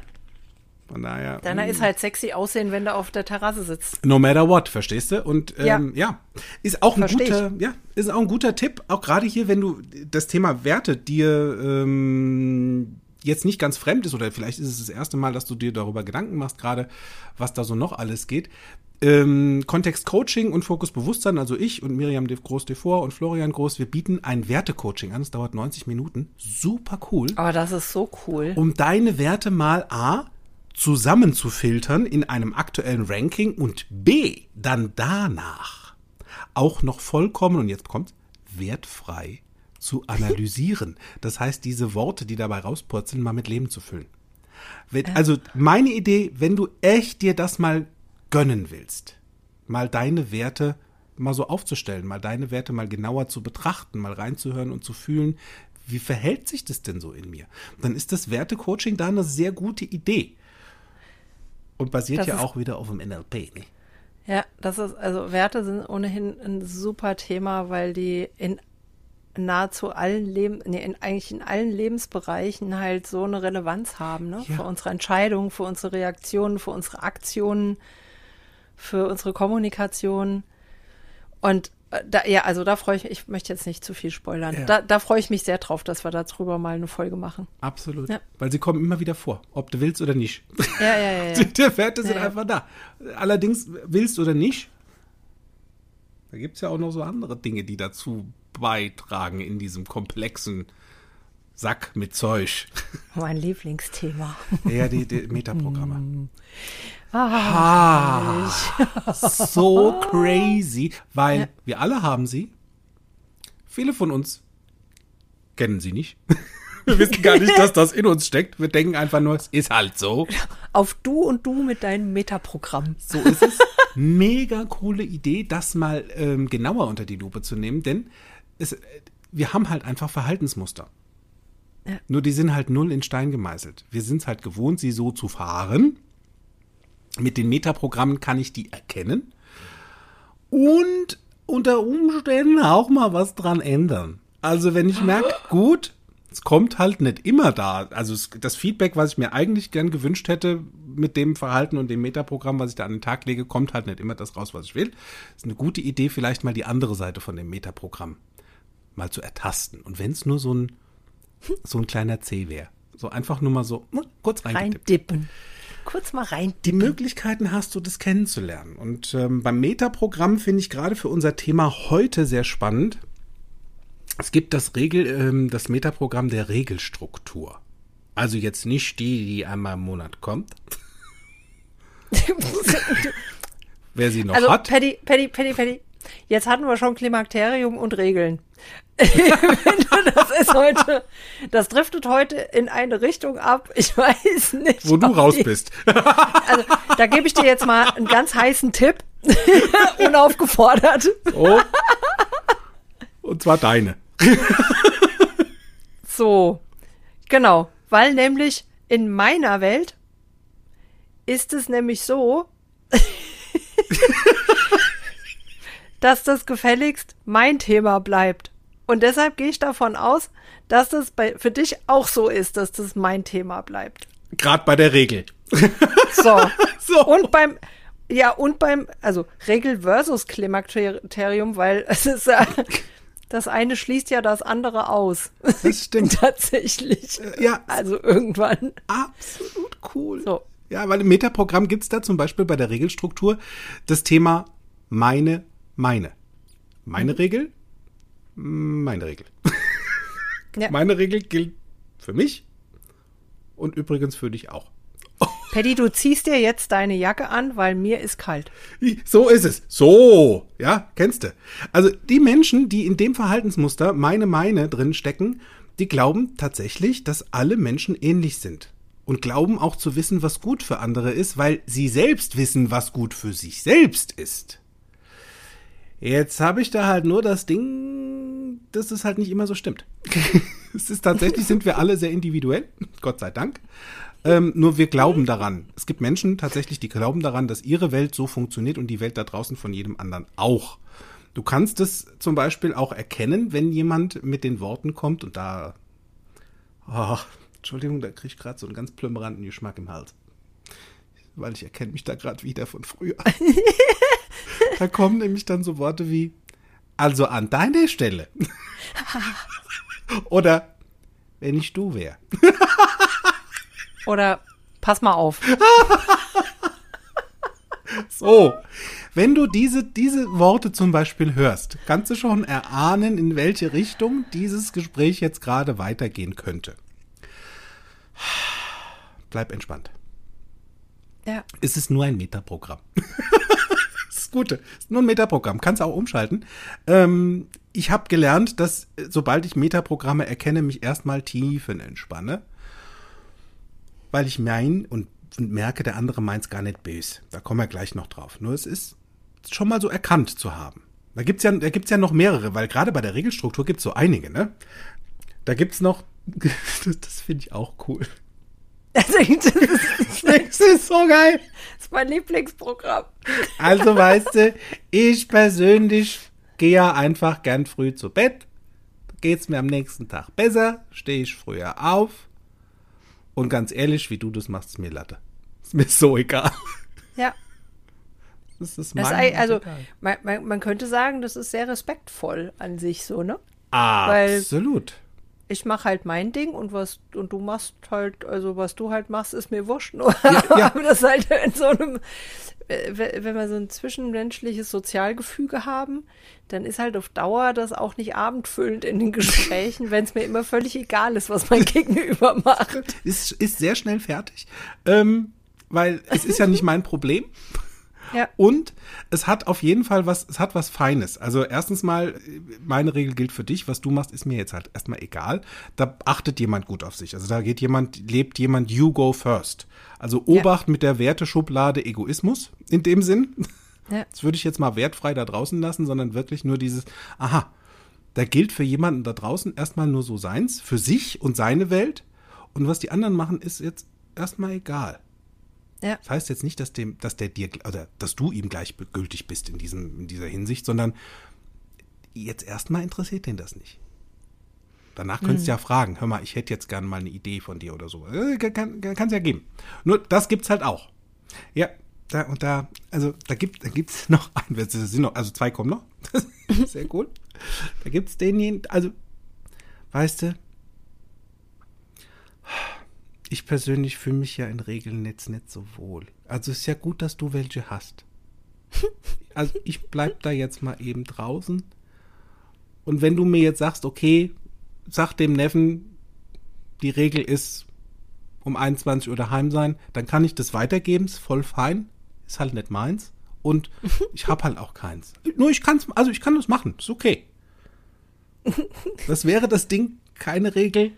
Von daher. Deiner mh. ist halt sexy aussehen, wenn du auf der Terrasse sitzt. No matter what, verstehst du? Und ähm, ja. ja. ist auch ein Versteh guter, ich. ja, ist auch ein guter Tipp, auch gerade hier, wenn du das Thema Werte dir ähm, jetzt nicht ganz fremd ist oder vielleicht ist es das erste Mal, dass du dir darüber Gedanken machst, gerade was da so noch alles geht. Ähm, Kontext Coaching und Fokus Bewusstsein, also ich und Miriam Groß Devor und Florian Groß, wir bieten ein Wertecoaching an. Es dauert 90 Minuten. Super cool. Aber das ist so cool. Um deine Werte mal A zusammenzufiltern in einem aktuellen Ranking und B dann danach auch noch vollkommen, und jetzt kommt, wertfrei zu analysieren. Das heißt, diese Worte, die dabei rauspurzeln, mal mit Leben zu füllen. Also meine Idee, wenn du echt dir das mal gönnen willst, mal deine Werte mal so aufzustellen, mal deine Werte mal genauer zu betrachten, mal reinzuhören und zu fühlen, wie verhält sich das denn so in mir? Dann ist das Wertecoaching da eine sehr gute Idee. Und basiert das ja auch wieder auf dem NLP. Ne? Ja, das ist, also Werte sind ohnehin ein super Thema, weil die in nahezu allen Leben, nee, in, eigentlich in allen Lebensbereichen halt so eine Relevanz haben, ne? Ja. Für unsere Entscheidungen, für unsere Reaktionen, für unsere Aktionen, für unsere Kommunikation. Und äh, da, ja, also da freue ich mich, ich möchte jetzt nicht zu viel spoilern. Ja. Da, da freue ich mich sehr drauf, dass wir darüber mal eine Folge machen. Absolut. Ja. Weil sie kommen immer wieder vor, ob du willst oder nicht. Ja, ja, ja. ja. Die Werte sind einfach da. Allerdings, willst oder nicht, da gibt es ja auch noch so andere Dinge, die dazu beitragen in diesem komplexen Sack mit Zeug. Mein Lieblingsthema. Ja, die, die Metaprogramme. ah, so crazy, weil ja. wir alle haben sie. Viele von uns kennen sie nicht. Wir wissen gar nicht, dass das in uns steckt. Wir denken einfach nur, es ist halt so. Auf du und du mit deinem Metaprogramm. So ist es. Mega coole Idee, das mal ähm, genauer unter die Lupe zu nehmen, denn es, wir haben halt einfach Verhaltensmuster. Ja. Nur die sind halt null in Stein gemeißelt. Wir sind es halt gewohnt, sie so zu fahren. Mit den Metaprogrammen kann ich die erkennen und unter Umständen auch mal was dran ändern. Also wenn ich merke, gut, es kommt halt nicht immer da. Also es, das Feedback, was ich mir eigentlich gern gewünscht hätte mit dem Verhalten und dem Metaprogramm, was ich da an den Tag lege, kommt halt nicht immer das raus, was ich will. Ist eine gute Idee, vielleicht mal die andere Seite von dem Metaprogramm mal zu ertasten. Und wenn es nur so ein, so ein kleiner C wäre. So einfach nur mal so ne, kurz reindippen. Kurz mal rein. Die Möglichkeiten hast du, das kennenzulernen. Und ähm, beim Metaprogramm finde ich gerade für unser Thema heute sehr spannend. Es gibt das Regel, ähm, das Metaprogramm der Regelstruktur. Also jetzt nicht die, die einmal im Monat kommt. Wer sie noch also, hat. Paddy, Paddy, Paddy, Paddy. Jetzt hatten wir schon Klimakterium und Regeln. das ist heute, das driftet heute in eine Richtung ab. Ich weiß nicht. Wo du raus die, bist. also, da gebe ich dir jetzt mal einen ganz heißen Tipp. Unaufgefordert. Oh. Und zwar deine. so. Genau. Weil nämlich in meiner Welt ist es nämlich so, dass das gefälligst mein Thema bleibt. Und deshalb gehe ich davon aus, dass das bei, für dich auch so ist, dass das mein Thema bleibt. Gerade bei der Regel. So. so. Und beim, ja, und beim, also Regel versus Klimakterium, weil es ist ja, das eine schließt ja das andere aus. Das stimmt. Tatsächlich. Äh, ja. Also irgendwann. Absolut cool. So. Ja, weil im Metaprogramm gibt's da zum Beispiel bei der Regelstruktur das Thema meine, meine. Meine Mhm. Regel, meine Regel. Ja. Meine Regel gilt für mich und übrigens für dich auch. Paddy, du ziehst dir jetzt deine Jacke an, weil mir ist kalt. So ist es. So, ja, kennst du. Also die Menschen, die in dem Verhaltensmuster meine, meine drin stecken, die glauben tatsächlich, dass alle Menschen ähnlich sind. Und glauben auch zu wissen, was gut für andere ist, weil sie selbst wissen, was gut für sich selbst ist. Jetzt habe ich da halt nur das Ding, dass es halt nicht immer so stimmt. es ist tatsächlich, sind wir alle sehr individuell, Gott sei Dank. Ähm, nur wir glauben daran. Es gibt Menschen tatsächlich, die glauben daran, dass ihre Welt so funktioniert und die Welt da draußen von jedem anderen auch. Du kannst es zum Beispiel auch erkennen, wenn jemand mit den Worten kommt und da. Oh, Entschuldigung, da kriege ich gerade so einen ganz plümmeranten Geschmack im Hals. Weil ich erkenne mich da gerade wieder von früher. da kommen nämlich dann so Worte wie, also an deiner Stelle. Oder wenn ich du wäre. Oder pass mal auf. So, wenn du diese, diese Worte zum Beispiel hörst, kannst du schon erahnen, in welche Richtung dieses Gespräch jetzt gerade weitergehen könnte. Bleib entspannt. Ja. Es ist nur ein Metaprogramm. das Gute. Es ist nur ein Metaprogramm. Kannst auch umschalten. Ähm, ich habe gelernt, dass äh, sobald ich Metaprogramme erkenne, mich erstmal tiefen entspanne. Weil ich mein und merke, der andere meint's gar nicht böse. Da kommen wir gleich noch drauf. Nur es ist schon mal so erkannt zu haben. Da gibt's ja, da gibt's ja noch mehrere, weil gerade bei der Regelstruktur gibt's so einige, ne? Da gibt's noch, das, das finde ich auch cool. Also, das, ist, Das ist so geil. Das ist mein Lieblingsprogramm. Also weißt du, ich persönlich gehe ja einfach gern früh zu Bett. Geht's mir am nächsten Tag besser, stehe ich früher auf. Und ganz ehrlich, wie du das machst, ist mir Latte. Ist mir so egal. Ja. Das ist Das mein ist, ei- also, man, man, man könnte sagen, das ist sehr respektvoll an sich so, ne? Absolut. Ich mache halt mein Ding und was und du machst halt, also was du halt machst, ist mir wurscht. Nur ja. aber das halt in so einem, wenn wenn wir so ein zwischenmenschliches Sozialgefüge haben, dann ist halt auf Dauer das auch nicht abendfüllend in den Gesprächen, wenn es mir immer völlig egal ist, was mein Gegenüber macht. ist, ist sehr schnell fertig, ähm, weil es ist ja nicht mein Problem. Ja. Und es hat auf jeden Fall was, es hat was Feines. Also erstens mal, meine Regel gilt für dich, was du machst, ist mir jetzt halt erstmal egal. Da achtet jemand gut auf sich. Also da geht jemand, lebt jemand, you go first. Also Obacht mit der Werteschublade Egoismus in dem Sinn. Ja. Das würde ich jetzt mal wertfrei da draußen lassen, sondern wirklich nur dieses, aha, da gilt für jemanden da draußen erstmal nur so seins, für sich und seine Welt. Und was die anderen machen, ist jetzt erstmal egal. Ja. Das heißt jetzt nicht, dass dem, dass der dir oder dass du ihm gleichgültig bist in diesem, in dieser Hinsicht, sondern jetzt erstmal interessiert den das nicht. Danach könntest du ja fragen, hör mal, ich hätte jetzt gerne mal eine Idee von dir oder so. Äh, Kann es ja geben. Nur das gibt's halt auch. Ja, da und da, also da gibt da gibt's noch ein, es sind noch, also zwei kommen noch. Sehr cool. Da gibt's denjenigen, also weißt du, ich persönlich fühle mich ja in Regeln jetzt nicht so wohl. Also ist ja gut, dass du welche hast. Also ich bleib da jetzt mal eben draußen. Und wenn du mir jetzt sagst, okay, sag dem Neffen, die Regel ist um 21 Uhr daheim sein, dann kann ich das weitergeben, ist voll fein, ist halt nicht meins. Und ich hab halt auch keins. Nur ich kann's, also ich kann das machen, ist okay. Das wäre das Ding, keine Regel,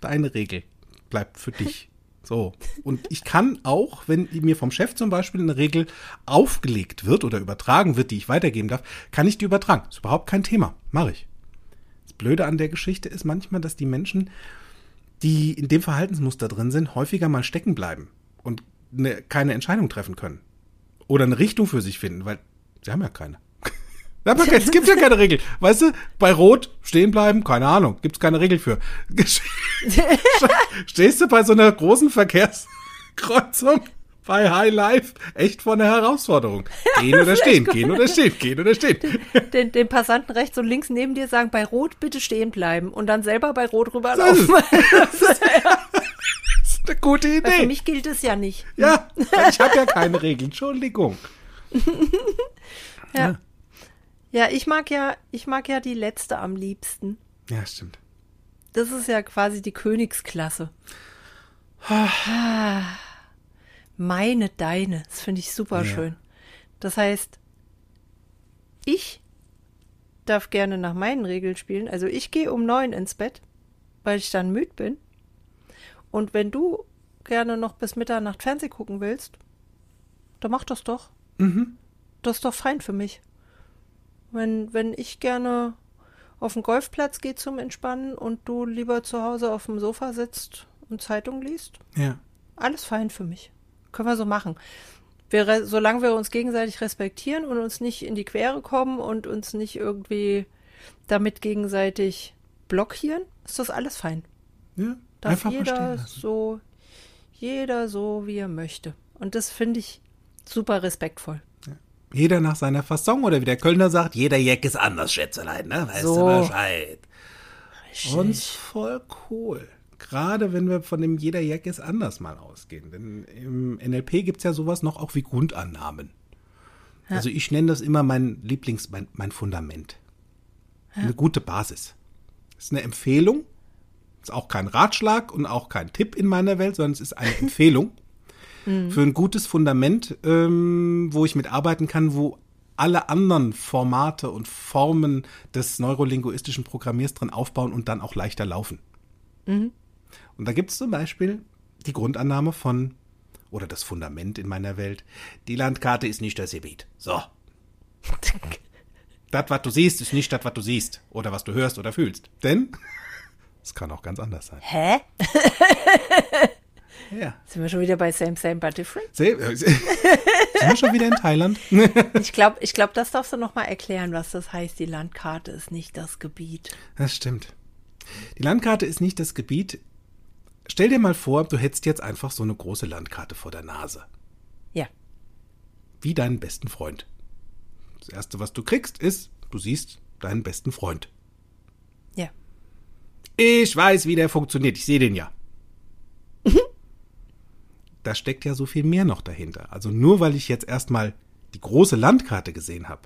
deine Regel bleibt für dich. So. Und ich kann auch, wenn mir vom Chef zum Beispiel eine Regel aufgelegt wird oder übertragen wird, die ich weitergeben darf, kann ich die übertragen. Ist überhaupt kein Thema. Mache ich. Das Blöde an der Geschichte ist manchmal, dass die Menschen, die in dem Verhaltensmuster drin sind, häufiger mal stecken bleiben und eine, keine Entscheidung treffen können. Oder eine Richtung für sich finden, weil sie haben ja keine. Aber es gibt ja keine Regel. Weißt du, bei Rot stehen bleiben, keine Ahnung, gibt's keine Regel für. Stehst du bei so einer großen Verkehrskreuzung bei High Life echt vor einer Herausforderung. Gehen oder stehen, gehen oder stehen, gehen oder stehen. Den, den Passanten rechts und links neben dir sagen, bei Rot bitte stehen bleiben und dann selber bei Rot rüberlaufen. Das ist, das ist eine gute Idee. Weil für mich gilt es ja nicht. Ja, ich habe ja keine Regeln. Entschuldigung. Ja. Ja, ich mag ja, ich mag ja die letzte am liebsten. Ja, stimmt. Das ist ja quasi die Königsklasse. Meine, deine. Das finde ich super Ja. schön. Das heißt, ich darf gerne nach meinen Regeln spielen. Also ich gehe um neun ins Bett, weil ich dann müde bin. Und wenn du gerne noch bis Mitternacht Fernseh gucken willst, dann mach das doch. Das ist doch fein für mich. Wenn, wenn ich gerne auf den Golfplatz gehe zum Entspannen und du lieber zu Hause auf dem Sofa sitzt und Zeitung liest, Ja. alles fein für mich. Können wir so machen. Wir, solange wir uns gegenseitig respektieren und uns nicht in die Quere kommen und uns nicht irgendwie damit gegenseitig blockieren, ist das alles fein. ja. Darf Einfach jeder so, jeder so, wie er möchte. Und das finde ich super respektvoll. Jeder nach seiner Fasson oder wie der Kölner sagt, jeder Jack ist anders, Schätzelein, ne? Weißt So. du Bescheid. Und voll cool. Gerade wenn wir von dem jeder Jack ist anders mal ausgehen. Denn im NLP gibt's ja sowas noch auch wie Grundannahmen. Also ich nenne das immer mein Lieblings-, mein, mein Fundament. Eine gute Basis. Das ist eine Empfehlung. Ist auch kein Ratschlag und auch kein Tipp in meiner Welt, sondern es ist eine Empfehlung für ein gutes Fundament, ähm, wo ich mitarbeiten kann, wo alle anderen Formate und Formen des neurolinguistischen Programmiers drin aufbauen und dann auch leichter laufen. Und da gibt es zum Beispiel die Grundannahme von, oder das Fundament in meiner Welt, die Landkarte ist nicht das Gebiet. So. Das, was du siehst, ist nicht das, was du siehst oder was du hörst oder fühlst. Denn es kann auch ganz anders sein. Hä? Ja. Sind wir schon wieder bei Same, Same, but Different? Se- äh, Sind wir schon wieder in Thailand? Ich glaube, ich glaub, das darfst du noch mal erklären, was das heißt. Die Landkarte ist nicht das Gebiet. Das stimmt. Die Landkarte ist nicht das Gebiet. Stell dir mal vor, du hättest jetzt einfach so eine große Landkarte vor der Nase. Ja. Wie deinen besten Freund. Das Erste, was du kriegst, ist, du siehst deinen besten Freund. Ja. Ich weiß, wie der funktioniert. Ich sehe den ja. Da steckt ja so viel mehr noch dahinter. Also nur weil ich jetzt erstmal die große Landkarte gesehen habe,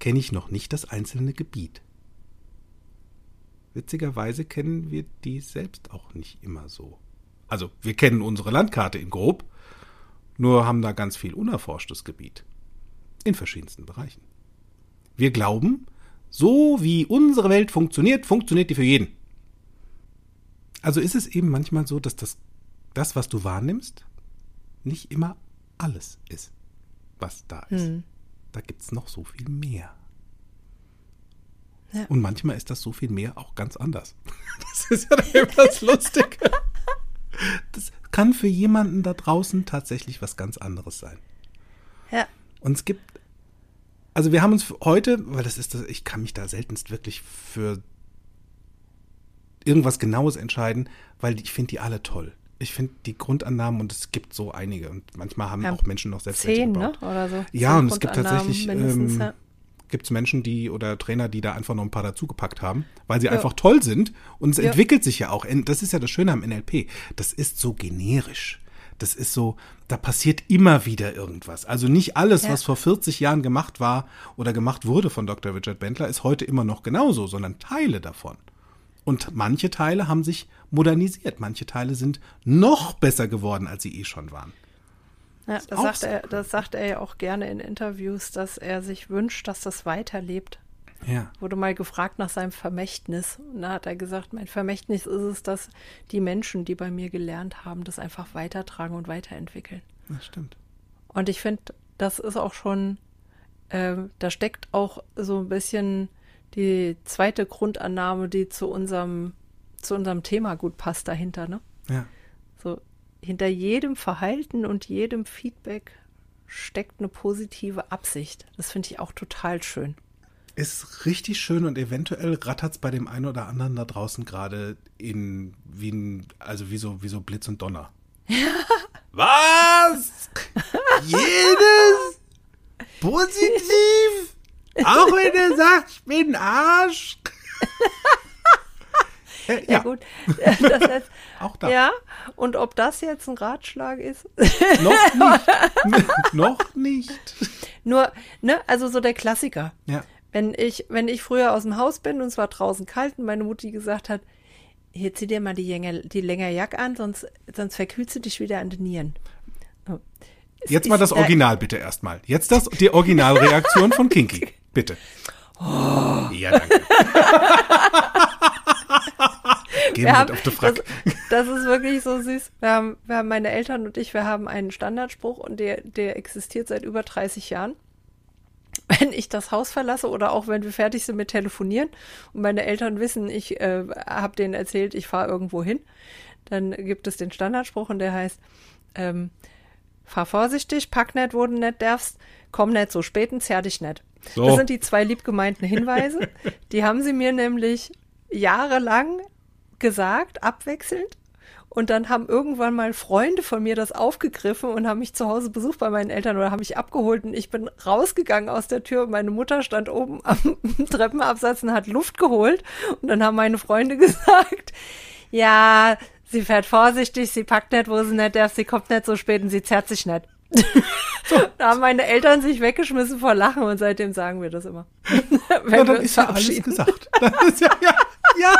kenne ich noch nicht das einzelne Gebiet. Witzigerweise kennen wir die selbst auch nicht immer so. Also wir kennen unsere Landkarte in grob, nur haben da ganz viel unerforschtes Gebiet. In verschiedensten Bereichen. Wir glauben, so wie unsere Welt funktioniert, funktioniert die für jeden. Also ist es eben manchmal so, dass das, das was du wahrnimmst, nicht immer alles ist, was da ist. Da gibt's noch so viel mehr. Ja. Und manchmal ist das so viel mehr auch ganz anders. Das ist ja dann etwas lustig. Das kann für jemanden da draußen tatsächlich was ganz anderes sein. Ja. Und es gibt, also wir haben uns heute, weil das ist das, ich kann mich da seltenst wirklich für irgendwas Genaues entscheiden, weil ich finde die alle toll. Ich finde die Grundannahmen und es gibt so einige und manchmal haben Ja, auch Menschen noch selbst Zehn, ne? gebaut. Oder so. Ja, und es gibt tatsächlich ähm, ja. gibt's Menschen, die oder Trainer, die da einfach noch ein paar dazugepackt haben, weil sie Ja. einfach toll sind und es entwickelt sich ja auch. Das ist ja das Schöne am NLP. Das ist so generisch. Das ist so, da passiert immer wieder irgendwas. Also nicht alles, was vor 40 Jahren gemacht war oder gemacht wurde von Dr. Richard Bentler, ist heute immer noch genauso, sondern Teile davon. Und manche Teile haben sich modernisiert. Manche Teile sind noch besser geworden, als sie eh schon waren. Ja, das sagt, so er, das sagt er ja auch gerne in Interviews, dass er sich wünscht, dass das weiterlebt. Ja. Wurde mal gefragt nach seinem Vermächtnis. Und da hat er gesagt, mein Vermächtnis ist es, dass die Menschen, die bei mir gelernt haben, das einfach weitertragen und weiterentwickeln. Das stimmt. Und ich finde, das ist auch schon, äh, da steckt auch so ein bisschen die zweite Grundannahme, die zu unserem, zu unserem Thema gut passt dahinter, ne? Ja. So, hinter jedem Verhalten und jedem Feedback steckt eine positive Absicht. Das finde ich auch total schön. Ist richtig schön und eventuell rattert's bei dem einen oder anderen da draußen gerade in wie ein, also wie so, wie so Blitz und Donner. Was? Jedes positiv? Auch wenn er sagt, ich bin Arsch. Ja, ja, gut. Das heißt, auch da. ja, und ob das jetzt ein Ratschlag ist? Noch nicht. Noch nicht. Nur, ne, also so der Klassiker. Ja. Wenn ich, wenn ich früher aus dem Haus bin und es war draußen kalt und meine Mutti gesagt hat, hier zieh dir mal die, Jänge, die länger Jack an, sonst, sonst verkühlst du dich wieder an den Nieren. Jetzt mal das da- Original bitte erstmal. Jetzt das, die Originalreaktion von Kinky. Bitte. Ja, danke. Gehen Wir haben, mit auf die das, Frack. das ist wirklich so süß. Wir haben, wir haben meine Eltern und ich, wir haben einen Standardspruch und der, der existiert seit über 30 Jahren. Wenn ich das Haus verlasse oder auch wenn wir fertig sind mit Telefonieren und meine Eltern wissen, ich äh, habe denen erzählt, ich fahre irgendwo hin, dann gibt es den Standardspruch und der heißt, ähm, fahr vorsichtig, pack nicht, wo du nicht darfst, komm nicht so spät und zerr dich nicht. So. Das sind die zwei liebgemeinten Hinweise. Die haben sie mir nämlich jahrelang gesagt, abwechselnd. Und dann haben irgendwann mal Freunde von mir das aufgegriffen und haben mich zu Hause besucht bei meinen Eltern oder haben mich abgeholt und ich bin rausgegangen aus der Tür meine Mutter stand oben am Treppenabsatz und hat Luft geholt und dann haben meine Freunde gesagt, ja, sie fährt vorsichtig, sie packt nicht, wo sie nicht darf, sie kommt nicht so spät und sie zerrt sich nicht. da haben meine Eltern sich weggeschmissen vor Lachen und seitdem sagen wir das immer. Ja, dann ist ja alles gesagt. Das ist ja, ja, ja.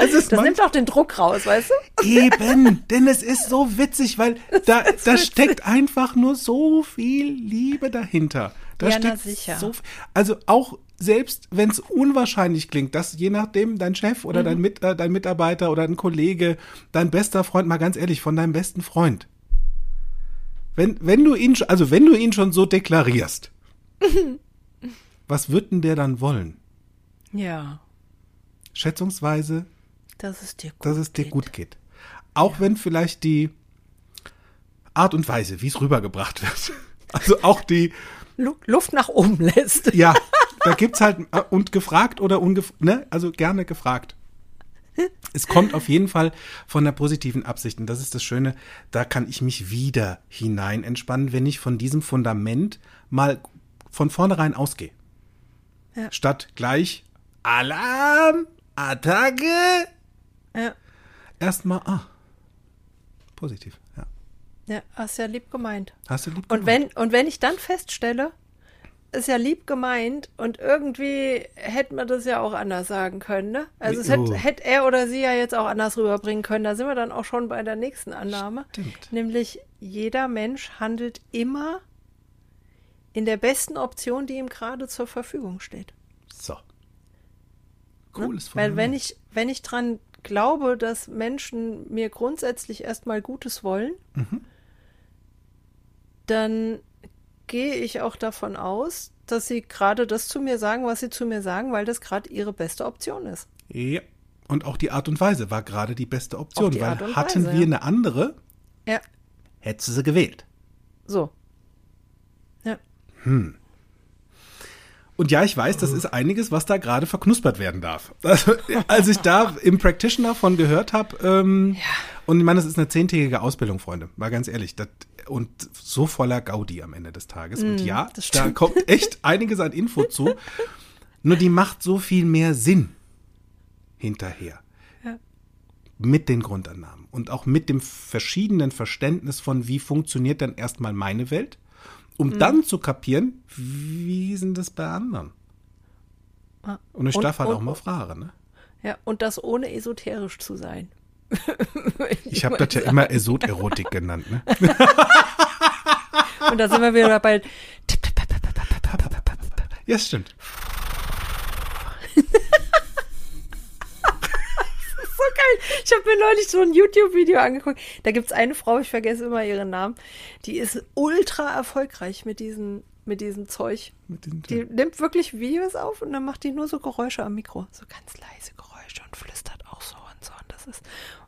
Es ist Das nimmt auch den Druck raus, weißt du? Eben, denn es ist so witzig, weil da, da steckt einfach nur so viel Liebe dahinter. Da Ja, steckt sicher. so viel- also auch selbst wenn es unwahrscheinlich klingt, dass je nachdem dein Chef oder Mhm. dein, Mit, äh, dein Mitarbeiter oder ein Kollege, dein bester Freund, mal ganz ehrlich, von deinem besten Freund. Wenn, wenn du ihn, also wenn du ihn schon so deklarierst, was wird denn der dann wollen? Ja, Schätzungsweise dass es dir gut dass es dir geht. gut geht. Auch wenn vielleicht die Art und Weise, wie es rübergebracht wird. Also auch die, Lu Luft nach oben lässt. ja, da gibt's halt äh, und gefragt oder ungefragt, ne? Also gerne gefragt. Es kommt auf jeden Fall von der positiven Absicht. Und das ist das Schöne, da kann ich mich wieder hinein entspannen, wenn ich von diesem Fundament mal von vornherein ausgehe. Ja. Statt gleich Alarm, Attacke, Ja, erstmal, ah, positiv, ja. ja, hast ja lieb gemeint. Hast du lieb Und gemacht. wenn, und wenn ich dann feststelle, ist ja lieb gemeint und irgendwie hätte man das ja auch anders sagen können, ne? Also es Oh. hätte, hätte er oder sie ja jetzt auch anders rüberbringen können. Da sind wir dann auch schon bei der nächsten Annahme. Stimmt. Nämlich jeder Mensch handelt immer in der besten Option, die ihm gerade zur Verfügung steht. So. Ne? Cooles Weil wenn ich, wenn ich dran glaube, dass Menschen mir grundsätzlich erstmal Gutes wollen, Mhm. dann gehe ich auch davon aus, dass sie gerade das zu mir sagen, was sie zu mir sagen, weil das gerade ihre beste Option ist. Ja. Und auch die Art und Weise war gerade die beste Option, die weil hatten Weise, wir ja. eine andere, Ja, hättest du sie gewählt. so. Ja, Und ja, ich weiß, das ist einiges, was da gerade verknuspert werden darf. Also, als ich da im Practitioner von gehört habe, ähm, und ich meine, das ist eine zehntägige Ausbildung, Freunde, mal ganz ehrlich, das, und so voller Gaudi am Ende des Tages. und ja, Mm, das da kommt echt einiges an Info zu. Nur die macht so viel mehr Sinn hinterher. Ja. Mit den Grundannahmen und auch mit dem verschiedenen Verständnis von, wie funktioniert dann erstmal meine Welt, um Mm. dann zu kapieren, wie sind das bei anderen. Ah. Und ich Und- darf halt und- auch mal fragen. Ne? ja, und das ohne esoterisch zu sein. Ich habe das ja immer Esoterotik genannt. Ne? Und da sind wir wieder bei Ja, stimmt. so geil. Ich habe mir neulich so ein YouTube-Video angeguckt. Da gibt's eine Frau, ich vergesse immer ihren Namen, die ist ultra erfolgreich mit diesem, mit diesem Zeug. Mit Die nimmt wirklich Videos auf und dann macht die nur so Geräusche am Mikro. So ganz leise Geräusche und flüstert auch so und so. Und das ist.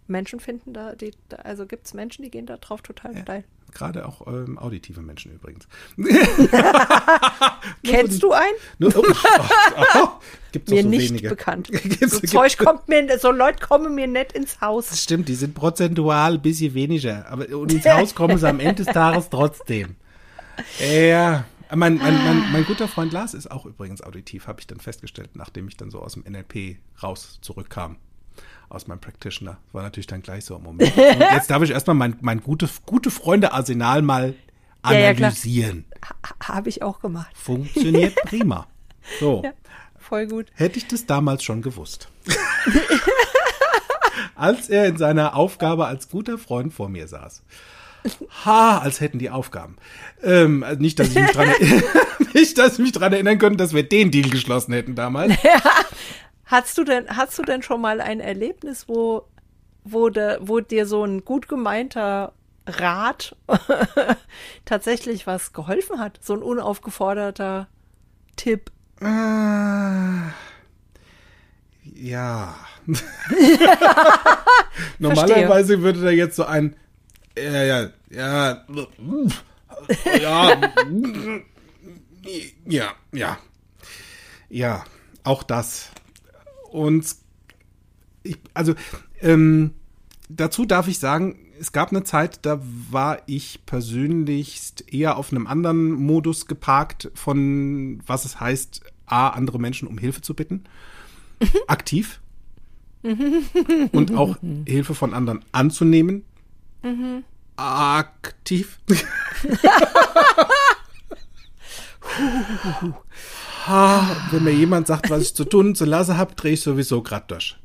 Menschen finden da, die, da also gibt es Menschen, die gehen da drauf total steil. Gerade auch ähm, auditive Menschen übrigens. Kennst du einen? Nur, oh, oh, oh, gibt's Mir so nicht wenige. bekannt. Gibt's- so Zeug kommt mir, so Leute kommen mir nicht ins Haus. Das stimmt, die sind prozentual ein bisschen weniger. Aber und ins Haus kommen sie am Ende des Tages trotzdem. Ja. Mein, mein, mein, mein guter Freund Lars ist auch übrigens auditiv, habe ich dann festgestellt, nachdem ich dann so aus dem NLP raus zurückkam. Aus meinem Practitioner. War natürlich dann gleich so im Moment. Und jetzt darf ich erstmal mein, mein gute, gute Freunde-Arsenal mal Ja, ja, analysieren. Ha- Habe ich auch gemacht. Funktioniert prima. So. Ja, voll gut. Hätte ich das damals schon gewusst. als er in seiner Aufgabe als guter Freund vor mir saß. Ha, als hätten die Aufgaben. Ähm, also nicht, dass ich mich dran, nicht, dass ich mich dran erinnern könnte, dass wir den Deal geschlossen hätten damals. Hast du denn, hast du denn schon mal ein Erlebnis, wo, wo, de, wo dir so ein gut gemeinter Rat tatsächlich was geholfen hat? So ein unaufgeforderter Tipp. Ah, ja. Normalerweise würde da jetzt so ein ja, ja, ja, ja, ja, ja, ja, auch das. Und ich, also ähm, dazu darf ich sagen, es gab eine Zeit, da war ich persönlich eher auf einem anderen Modus geparkt, von was es heißt, A, andere Menschen um Hilfe zu bitten. Aktiv. Und auch Hilfe von anderen anzunehmen. Aktiv. Ha, Wenn mir jemand sagt, was ich zu tun und zu lassen habe, drehe ich sowieso grad durch.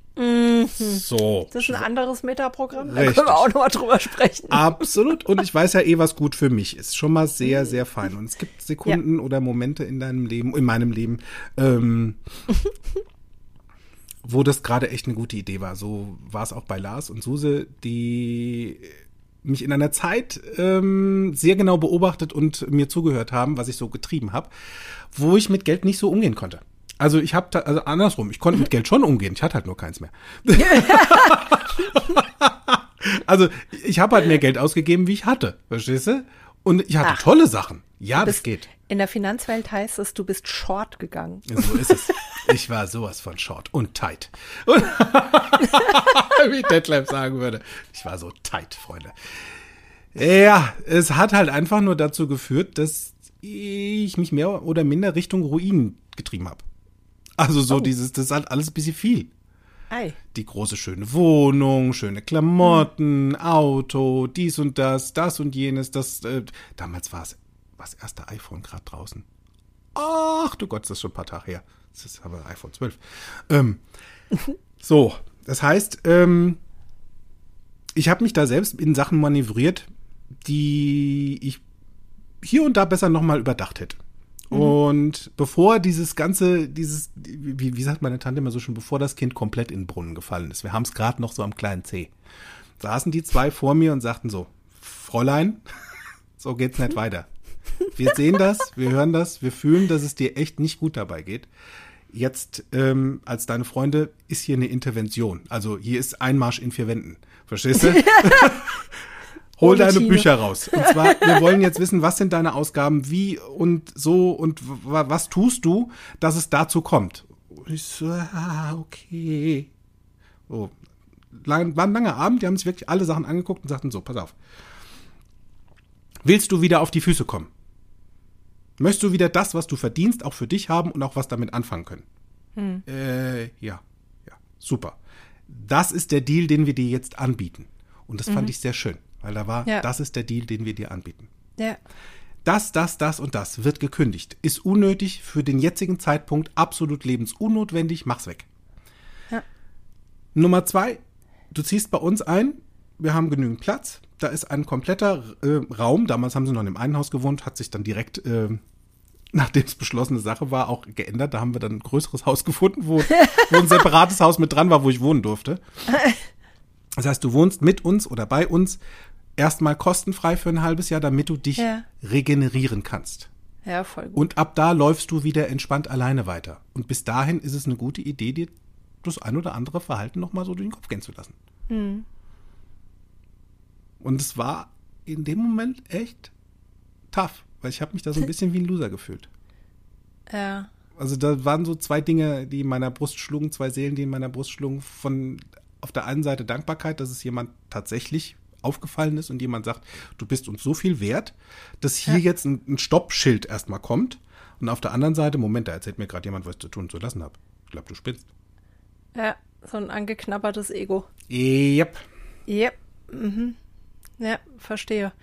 So. Das ist ein anderes Metaprogramm. Da Richtig. können wir auch noch mal drüber sprechen. Absolut. Und ich weiß ja eh, was gut für mich ist. Schon mal sehr, sehr fein. Und es gibt Sekunden oder Momente in deinem Leben, in meinem Leben, ähm, wo das gerade echt eine gute Idee war. So war es auch bei Lars und Suse, die mich in einer Zeit ähm, sehr genau beobachtet und mir zugehört haben, was ich so getrieben habe, wo ich mit Geld nicht so umgehen konnte. Also ich habe, also andersrum, ich konnte mit Geld schon umgehen, ich hatte halt nur keins mehr. also ich habe halt mehr Geld ausgegeben, wie ich hatte, verstehst du? Und ich hatte Ach. tolle Sachen. Ja, das geht. In der Finanzwelt heißt es, du bist short gegangen. So ist es. Ich war sowas von short und tight. Und wie Detlef sagen würde. Ich war so tight, Freunde. Ja, es hat halt einfach nur dazu geführt, dass ich mich mehr oder minder Richtung Ruin getrieben habe. Also so dieses, das ist halt alles ein bisschen viel. Ei. Die große schöne Wohnung, schöne Klamotten, Auto, dies und das, das und jenes, das, äh, damals war es das erste iPhone gerade draußen. Ach du Gott, das ist schon ein paar Tage her. Das ist aber iPhone 12. Ähm, so, das heißt, ähm, ich habe mich da selbst in Sachen manövriert, die ich hier und da besser nochmal überdacht hätte. Und bevor dieses ganze, dieses, wie, wie sagt meine Tante immer so schon, bevor das Kind komplett in den Brunnen gefallen ist, wir haben es gerade noch so am kleinen C, saßen die zwei vor mir und sagten so, Fräulein, so geht's nicht weiter. Wir sehen das, wir hören das, wir fühlen, dass es dir echt nicht gut dabei geht. Jetzt ähm, als deine Freunde ist hier eine Intervention. Also hier ist Einmarsch in vier Wänden. Verstehst du? Hol deine. Bücher raus. Und zwar, wir wollen jetzt wissen, was sind deine Ausgaben, wie und so und was tust du, dass es dazu kommt. Und ich so, ah, okay. So. Lang, war ein langer Abend, die haben sich wirklich alle Sachen angeguckt und sagten so, pass auf. Willst du wieder auf die Füße kommen? Möchtest du wieder das, was du verdienst, auch für dich haben und auch was damit anfangen können? Äh, ja, ja, super. Das ist der Deal, den wir dir jetzt anbieten. Und das fand ich sehr schön, weil da war, Ja. das ist der Deal, den wir dir anbieten. Ja. Das, das, das und das wird gekündigt. Ist unnötig für den jetzigen Zeitpunkt, absolut lebensunnotwendig, mach's weg. Ja. Nummer zwei, du ziehst bei uns ein, wir haben genügend Platz, da ist ein kompletter äh, Raum, damals haben sie noch in einem einen Haus gewohnt, hat sich dann direkt, äh, nachdem es beschlossene Sache war, auch geändert. Da haben wir dann ein größeres Haus gefunden, wo, wo ein separates Haus mit dran war, wo ich wohnen durfte. Das heißt, du wohnst mit uns oder bei uns erstmal kostenfrei für ein halbes Jahr, damit du dich Ja. regenerieren kannst. Ja, voll gut. Und ab da läufst du wieder entspannt alleine weiter. Und bis dahin ist es eine gute Idee, dir das ein oder andere Verhalten nochmal so durch den Kopf gehen zu lassen. Und es war in dem Moment echt tough, weil ich habe mich da so ein bisschen wie ein Loser gefühlt. Ja. Also da waren so zwei Dinge, die in meiner Brust schlugen, zwei Seelen, die in meiner Brust schlugen. Von auf der einen Seite Dankbarkeit, dass es jemand tatsächlich aufgefallen ist und jemand sagt, du bist uns so viel wert, dass hier Ja. jetzt ein, ein Stoppschild erstmal kommt. Und auf der anderen Seite, Moment, da erzählt mir gerade jemand, was ich zu tun und zu lassen habe. Ich glaube, du spinnst. Ja, so ein angeknabbertes Ego. Yep. Yep. Mhm. Ja, verstehe.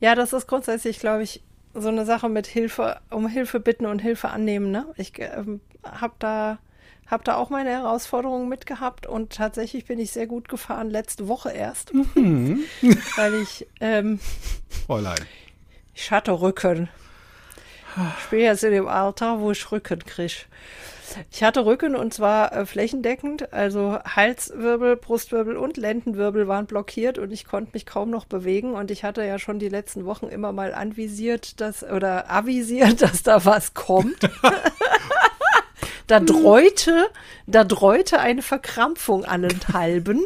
Ja, das ist grundsätzlich, glaube ich, so eine Sache mit Hilfe, um Hilfe bitten und Hilfe annehmen. Ne? Ich ähm, habe da, hab da auch meine Herausforderungen mitgehabt und tatsächlich bin ich sehr gut gefahren, letzte Woche erst, weil ich, ähm, Fräulein. ich hatte Rücken. Ich bin jetzt in dem Alter, wo ich Rücken kriege. Ich hatte Rücken und zwar äh, flächendeckend, also Halswirbel, Brustwirbel und Lendenwirbel waren blockiert und ich konnte mich kaum noch bewegen und ich hatte ja schon die letzten Wochen immer mal anvisiert, dass oder avisiert, dass da was kommt. da dreute, da dreute eine Verkrampfung allenthalben.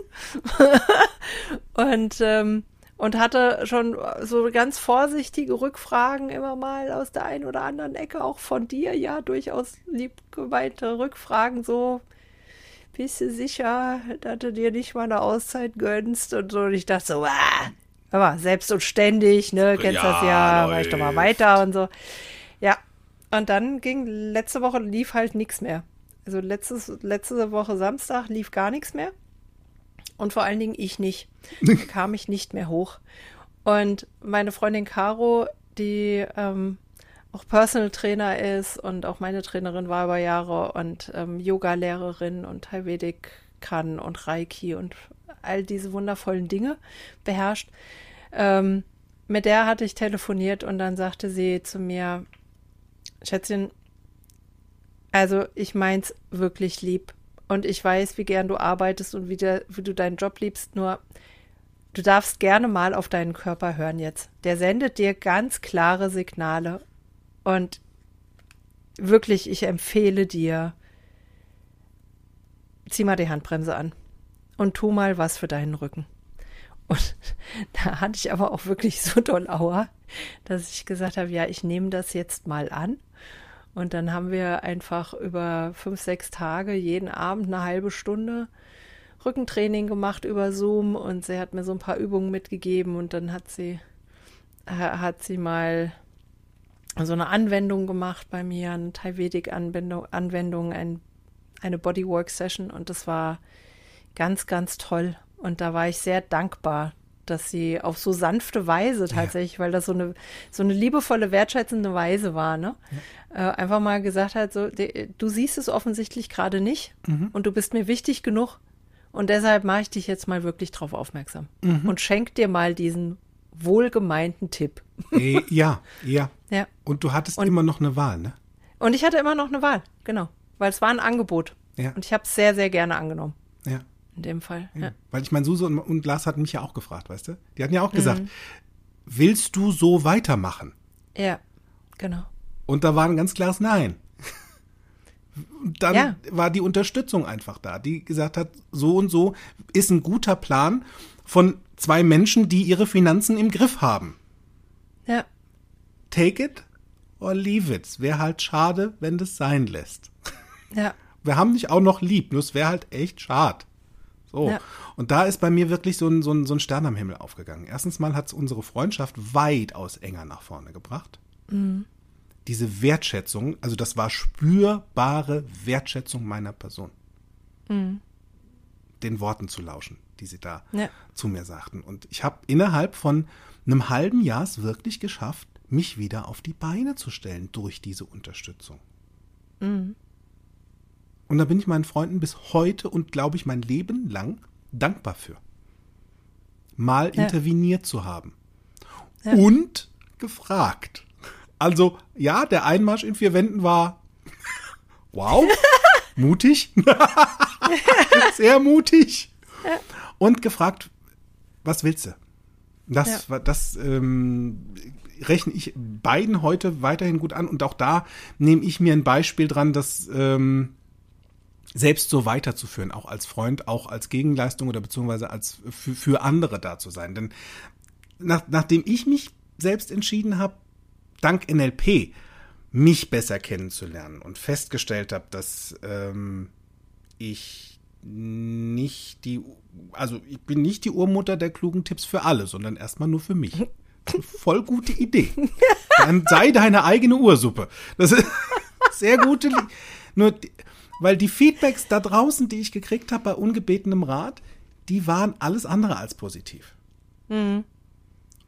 und ähm, und hatte schon so ganz vorsichtige Rückfragen immer mal aus der einen oder anderen Ecke, auch von dir, ja, durchaus lieb gemeinte Rückfragen, so, bist du sicher, dass du dir nicht mal eine Auszeit gönnst und so. Und ich dachte so, ah, aber selbst und ständig, ne, kennst Ja, das ja, ich doch mal weiter und so. Ja, und dann ging, letzte Woche lief halt nichts mehr. Also letztes, letzte Woche Samstag lief gar nichts mehr. Und vor allen Dingen ich nicht. Da kam ich nicht mehr hoch. Und meine Freundin Caro, die ähm, auch Personal Trainer ist und auch meine Trainerin war über Jahre und ähm, Yoga-Lehrerin und Ayurvedic kann und Reiki und all diese wundervollen Dinge beherrscht. Ähm, mit der hatte ich telefoniert und dann sagte sie zu mir, Schätzchen, also ich mein's wirklich lieb und ich weiß, wie gern du arbeitest und wie, der, wie du deinen Job liebst, nur du darfst gerne mal auf deinen Körper hören jetzt. Der sendet dir ganz klare Signale und wirklich, ich empfehle dir, zieh mal die Handbremse an und tu mal was für deinen Rücken. Und da hatte ich aber auch wirklich so doll Aua, dass ich gesagt habe, ja, ich nehme das jetzt mal an. Und dann haben wir einfach über fünf, sechs Tage jeden Abend eine halbe Stunde Rückentraining gemacht über Zoom und sie hat mir so ein paar Übungen mitgegeben und dann hat sie, hat sie mal so eine Anwendung gemacht bei mir, eine Ayurvedic-Anwendung, Anwendung, ein, eine Bodywork-Session und das war ganz, ganz toll. Und da war ich sehr dankbar, dass sie auf so sanfte Weise tatsächlich, weil das so eine, so eine liebevolle, wertschätzende Weise war, ne? Äh, einfach mal gesagt hat, so, de, du siehst es offensichtlich gerade nicht und du bist mir wichtig genug und deshalb mache ich dich jetzt mal wirklich drauf aufmerksam und schenk dir mal diesen wohlgemeinten Tipp. Äh, ja, ja. Ja. Und du hattest immer noch eine Wahl, ne? Und ich hatte immer noch eine Wahl, genau, weil es war ein Angebot Ja. und ich habe es sehr, sehr gerne angenommen Ja. In dem Fall. ja. Weil ich meine, Suse und, und Lars hatten mich ja auch gefragt, weißt du? Die hatten ja auch Mhm. gesagt, willst du so weitermachen? ja, genau. Und da war ein ganz klares Nein. Und dann Ja. war die Unterstützung einfach da, die gesagt hat, so und so ist ein guter Plan von zwei Menschen, die ihre Finanzen im Griff haben. Ja, Take it or leave it. Wäre halt schade, wenn das sein lässt. ja, Wir haben dich auch noch lieb, nur es wäre halt echt schade. So. Ja. Und da ist bei mir wirklich so ein, so ein, so ein Stern am Himmel aufgegangen. Erstens mal hat es unsere Freundschaft weitaus enger nach vorne gebracht. Diese Wertschätzung, also das war spürbare Wertschätzung meiner Person. Den Worten zu lauschen, die sie da Ja. zu mir sagten. Und ich habe innerhalb von einem halben Jahr es wirklich geschafft, mich wieder auf die Beine zu stellen durch diese Unterstützung. Und da bin ich meinen Freunden bis heute und glaube ich mein Leben lang dankbar für. Mal Ja. interveniert zu haben. Ja. Und gefragt. Also, ja, der Einmarsch in vier Wänden war wow, mutig. Sehr mutig. Und gefragt, was willst du? Das, Ja. war das ähm, rechne ich beiden heute weiterhin gut an. Und auch da nehme ich mir ein Beispiel dran, das ähm, selbst so weiterzuführen, auch als Freund, auch als Gegenleistung oder beziehungsweise als für, für andere da zu sein. Denn nach, nachdem ich mich selbst entschieden habe, dank NLP mich besser kennenzulernen und festgestellt habe, dass ähm, ich nicht die, also ich bin nicht die Urmutter der klugen Tipps für alle, sondern erstmal nur für mich. Voll gute Idee. Dann sei deine eigene Ursuppe. Das ist sehr gute, nur, weil die Feedbacks da draußen, die ich gekriegt habe bei ungebetenem Rat, die waren alles andere als positiv. Mhm.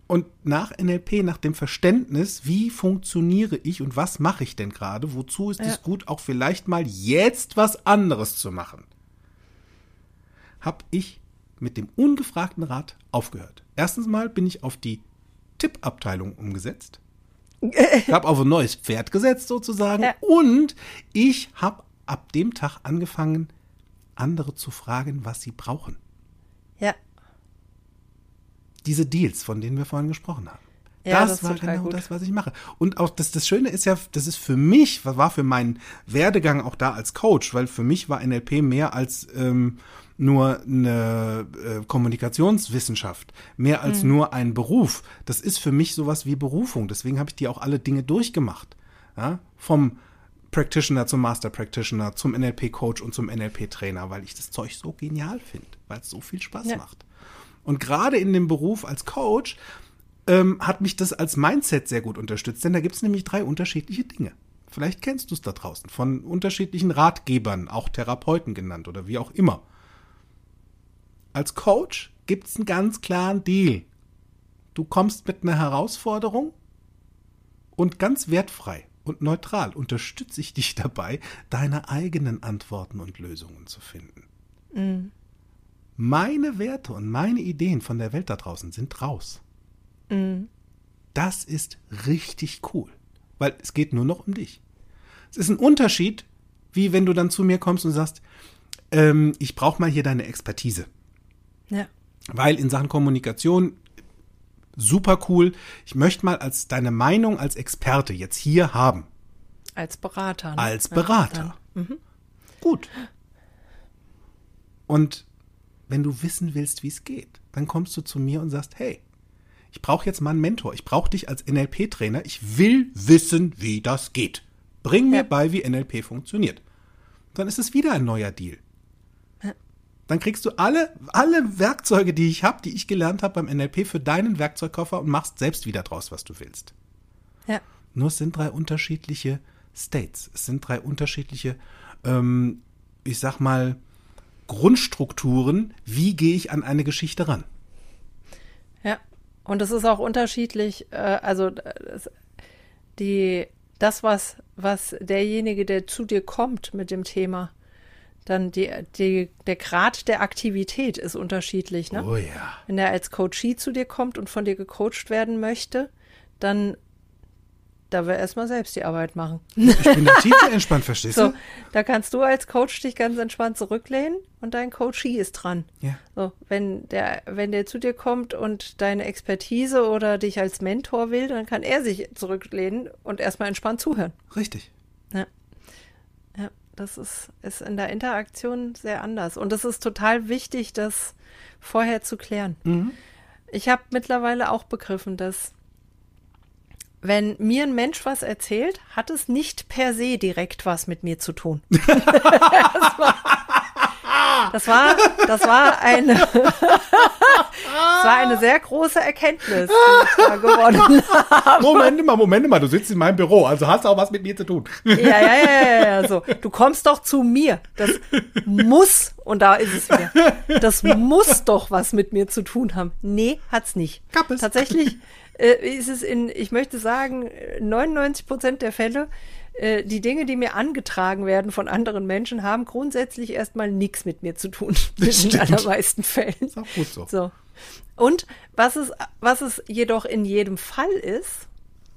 Und nach NLP, nach dem Verständnis, wie funktioniere ich und was mache ich denn gerade, wozu ist ja. es gut, auch vielleicht mal jetzt was anderes zu machen, habe ich mit dem ungefragten Rat aufgehört. Erstens mal bin ich auf die Tippabteilung umgesetzt. Ich habe auf ein neues Pferd gesetzt sozusagen. Ja. Und ich habe ab dem Tag angefangen, andere zu fragen, was sie brauchen. Ja diese Deals, von denen wir vorhin gesprochen haben. Ja, das, das war genau gut. das, was ich mache. Und auch das, das Schöne ist ja, das ist für mich, was war für meinen Werdegang auch da als Coach, weil für mich war NLP mehr als ähm, nur eine äh, Kommunikationswissenschaft, mehr als mhm. nur ein Beruf. Das ist für mich sowas wie Berufung. Deswegen habe ich die auch alle Dinge durchgemacht. Ja? Vom Practitioner zum Master Practitioner, zum NLP-Coach und zum NLP-Trainer, weil ich das Zeug so genial finde, weil es so viel Spaß ja. macht. Und gerade in dem Beruf als Coach ähm, hat mich das als Mindset sehr gut unterstützt, denn da gibt es nämlich drei unterschiedliche Dinge. Vielleicht kennst du es da draußen von unterschiedlichen Ratgebern, auch Therapeuten genannt oder wie auch immer. Als Coach gibt es einen ganz klaren Deal. Du kommst mit einer Herausforderung und ganz wertfrei und neutral unterstütze ich dich dabei, deine eigenen Antworten und Lösungen zu finden. Mhm meine Werte und meine Ideen von der Welt da draußen sind raus. Mhm. Das ist richtig cool, weil es geht nur noch um dich. Es ist ein Unterschied, wie wenn du dann zu mir kommst und sagst, ähm, ich brauche mal hier deine Expertise. Ja. Weil in Sachen Kommunikation super cool. Ich möchte mal als deine Meinung als Experte jetzt hier haben. Als Berater. Ne? Als Berater. Ja, mhm. Gut. Und wenn du wissen willst, wie es geht, dann kommst du zu mir und sagst, hey, ich brauche jetzt mal einen Mentor, ich brauche dich als NLP-Trainer, ich will wissen, wie das geht. Bring mir ja. bei, wie NLP funktioniert. Dann ist es wieder ein neuer Deal. Dann kriegst du alle, alle Werkzeuge, die ich habe, die ich gelernt habe beim NLP, für deinen Werkzeugkoffer und machst selbst wieder draus, was du willst. Ja. Nur es sind drei unterschiedliche States. Es sind drei unterschiedliche, ähm, ich sag mal, Grundstrukturen, wie gehe ich an eine Geschichte ran. Ja, und es ist auch unterschiedlich, äh, also das, die, das, was, was derjenige, der zu dir kommt mit dem Thema, dann die, die, der Grad der Aktivität ist unterschiedlich. Ne? Oh ja. Wenn er als Coachie zu dir kommt und von dir gecoacht werden möchte, dann da wir erstmal selbst die Arbeit machen. Ich bin da tief entspannt, verstehst so, du? Da kannst du als Coach dich ganz entspannt zurücklehnen und dein Coachie ist dran. Ja. So, wenn der, wenn der zu dir kommt und deine Expertise oder dich als Mentor will, dann kann er sich zurücklehnen und erstmal entspannt zuhören. Richtig. Ja. Das ist, ist in der Interaktion sehr anders. Und es ist total wichtig, das vorher zu klären. Mhm. Ich habe mittlerweile auch begriffen, dass wenn mir ein Mensch was erzählt, hat es nicht per se direkt was mit mir zu tun. das, war, das war, das war eine, das war eine sehr große Erkenntnis, die ich da gewonnen habe. Moment mal, Moment mal, du sitzt in meinem Büro, also hast du auch was mit mir zu tun. Ja, ja, ja, ja, ja, so. Du kommst doch zu mir. Das muss, und da ist es wieder, das muss doch was mit mir zu tun haben. Nee, hat's nicht. Kappes. Tatsächlich äh, ist es in, ich möchte sagen, 99 Prozent der Fälle, äh, die Dinge, die mir angetragen werden von anderen Menschen, haben grundsätzlich erstmal nichts mit mir zu tun. Das in den allermeisten Fällen. Ist auch gut so. so. Und was es, was es jedoch in jedem Fall ist,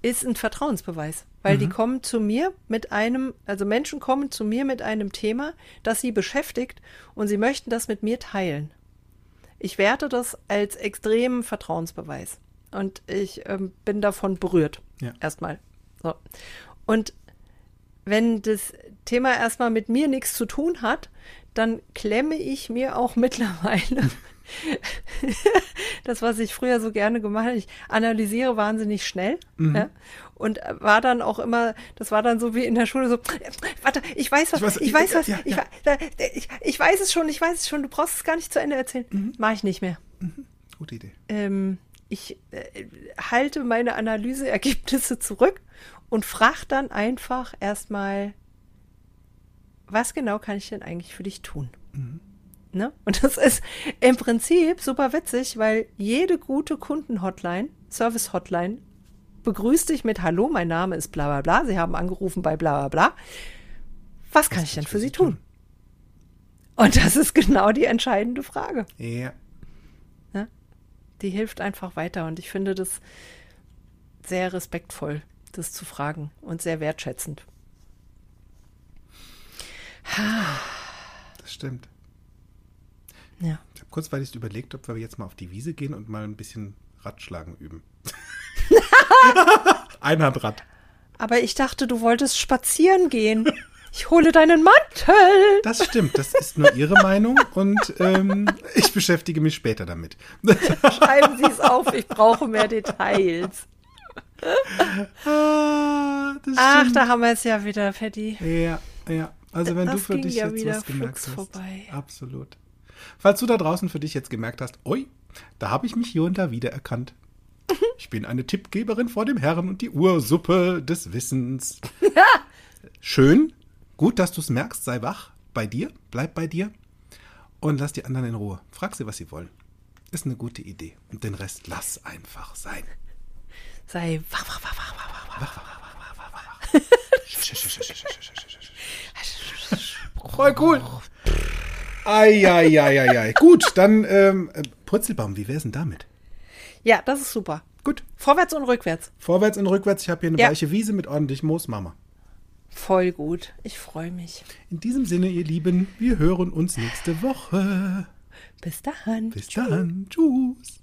ist ein Vertrauensbeweis. Weil mhm. die kommen zu mir mit einem, also Menschen kommen zu mir mit einem Thema, das sie beschäftigt und sie möchten das mit mir teilen. Ich werte das als extremen Vertrauensbeweis und ich ähm, bin davon berührt. Ja. Erstmal. So. Und wenn das Thema erstmal mit mir nichts zu tun hat, dann klemme ich mir auch mittlerweile das, was ich früher so gerne gemacht habe, ich analysiere wahnsinnig schnell. Mhm. Ja, und war dann auch immer, das war dann so wie in der Schule so, warte, ich weiß was, ich weiß, ich weiß was, ja, ja. Ich, ich, ich, weiß es schon, ich weiß es schon, du brauchst es gar nicht zu Ende erzählen. Mhm. Mache ich nicht mehr. Mhm. Gute Idee. Ähm, ich äh, halte meine Analyseergebnisse zurück und frage dann einfach erstmal, was genau kann ich denn eigentlich für dich tun? Mhm. Ne? Und das ist im Prinzip super witzig, weil jede gute Kundenhotline, Service-Hotline, begrüßt dich mit Hallo, mein Name ist bla bla bla, Sie haben angerufen bei bla bla bla. Was kann Was ich denn für Sie tun? tun? Und das ist genau die entscheidende Frage. Ja. ja. Die hilft einfach weiter und ich finde das sehr respektvoll, das zu fragen und sehr wertschätzend. Das stimmt. Ja. Ich habe kurzweilig überlegt, ob wir jetzt mal auf die Wiese gehen und mal ein bisschen Radschlagen üben. Einhandrad. Aber ich dachte, du wolltest spazieren gehen. Ich hole deinen Mantel. Das stimmt, das ist nur Ihre Meinung und ähm, ich beschäftige mich später damit. Schreiben Sie es auf, ich brauche mehr Details. Ah, Ach, da haben wir es ja wieder, Fetti. Ja, ja. Also wenn das du für dich ja jetzt was gemerkt hast. Vorbei. Absolut. Falls du da draußen für dich jetzt gemerkt hast, oi, da habe ich mich hier und da wiedererkannt. Ich bin eine Tippgeberin vor dem Herrn und die Ursuppe des Wissens. Schön, gut, dass du es merkst, sei wach bei dir, bleib bei dir und lass die anderen in Ruhe. Frag sie, was sie wollen. Ist eine gute Idee. Und den Rest lass einfach sein. Sei wach, wach, wach, wach, wach, wach, wach, wach, wach. Voll cool. Eieieiei. Gut, dann ähm, Purzelbaum, wie wär's denn damit? Ja, das ist super. Gut. Vorwärts und rückwärts. Vorwärts und rückwärts. Ich habe hier eine ja. weiche Wiese mit ordentlich Moos, Mama. Voll gut. Ich freue mich. In diesem Sinne, ihr Lieben, wir hören uns nächste Woche. Bis dann. Bis Tschüss. dann. Tschüss.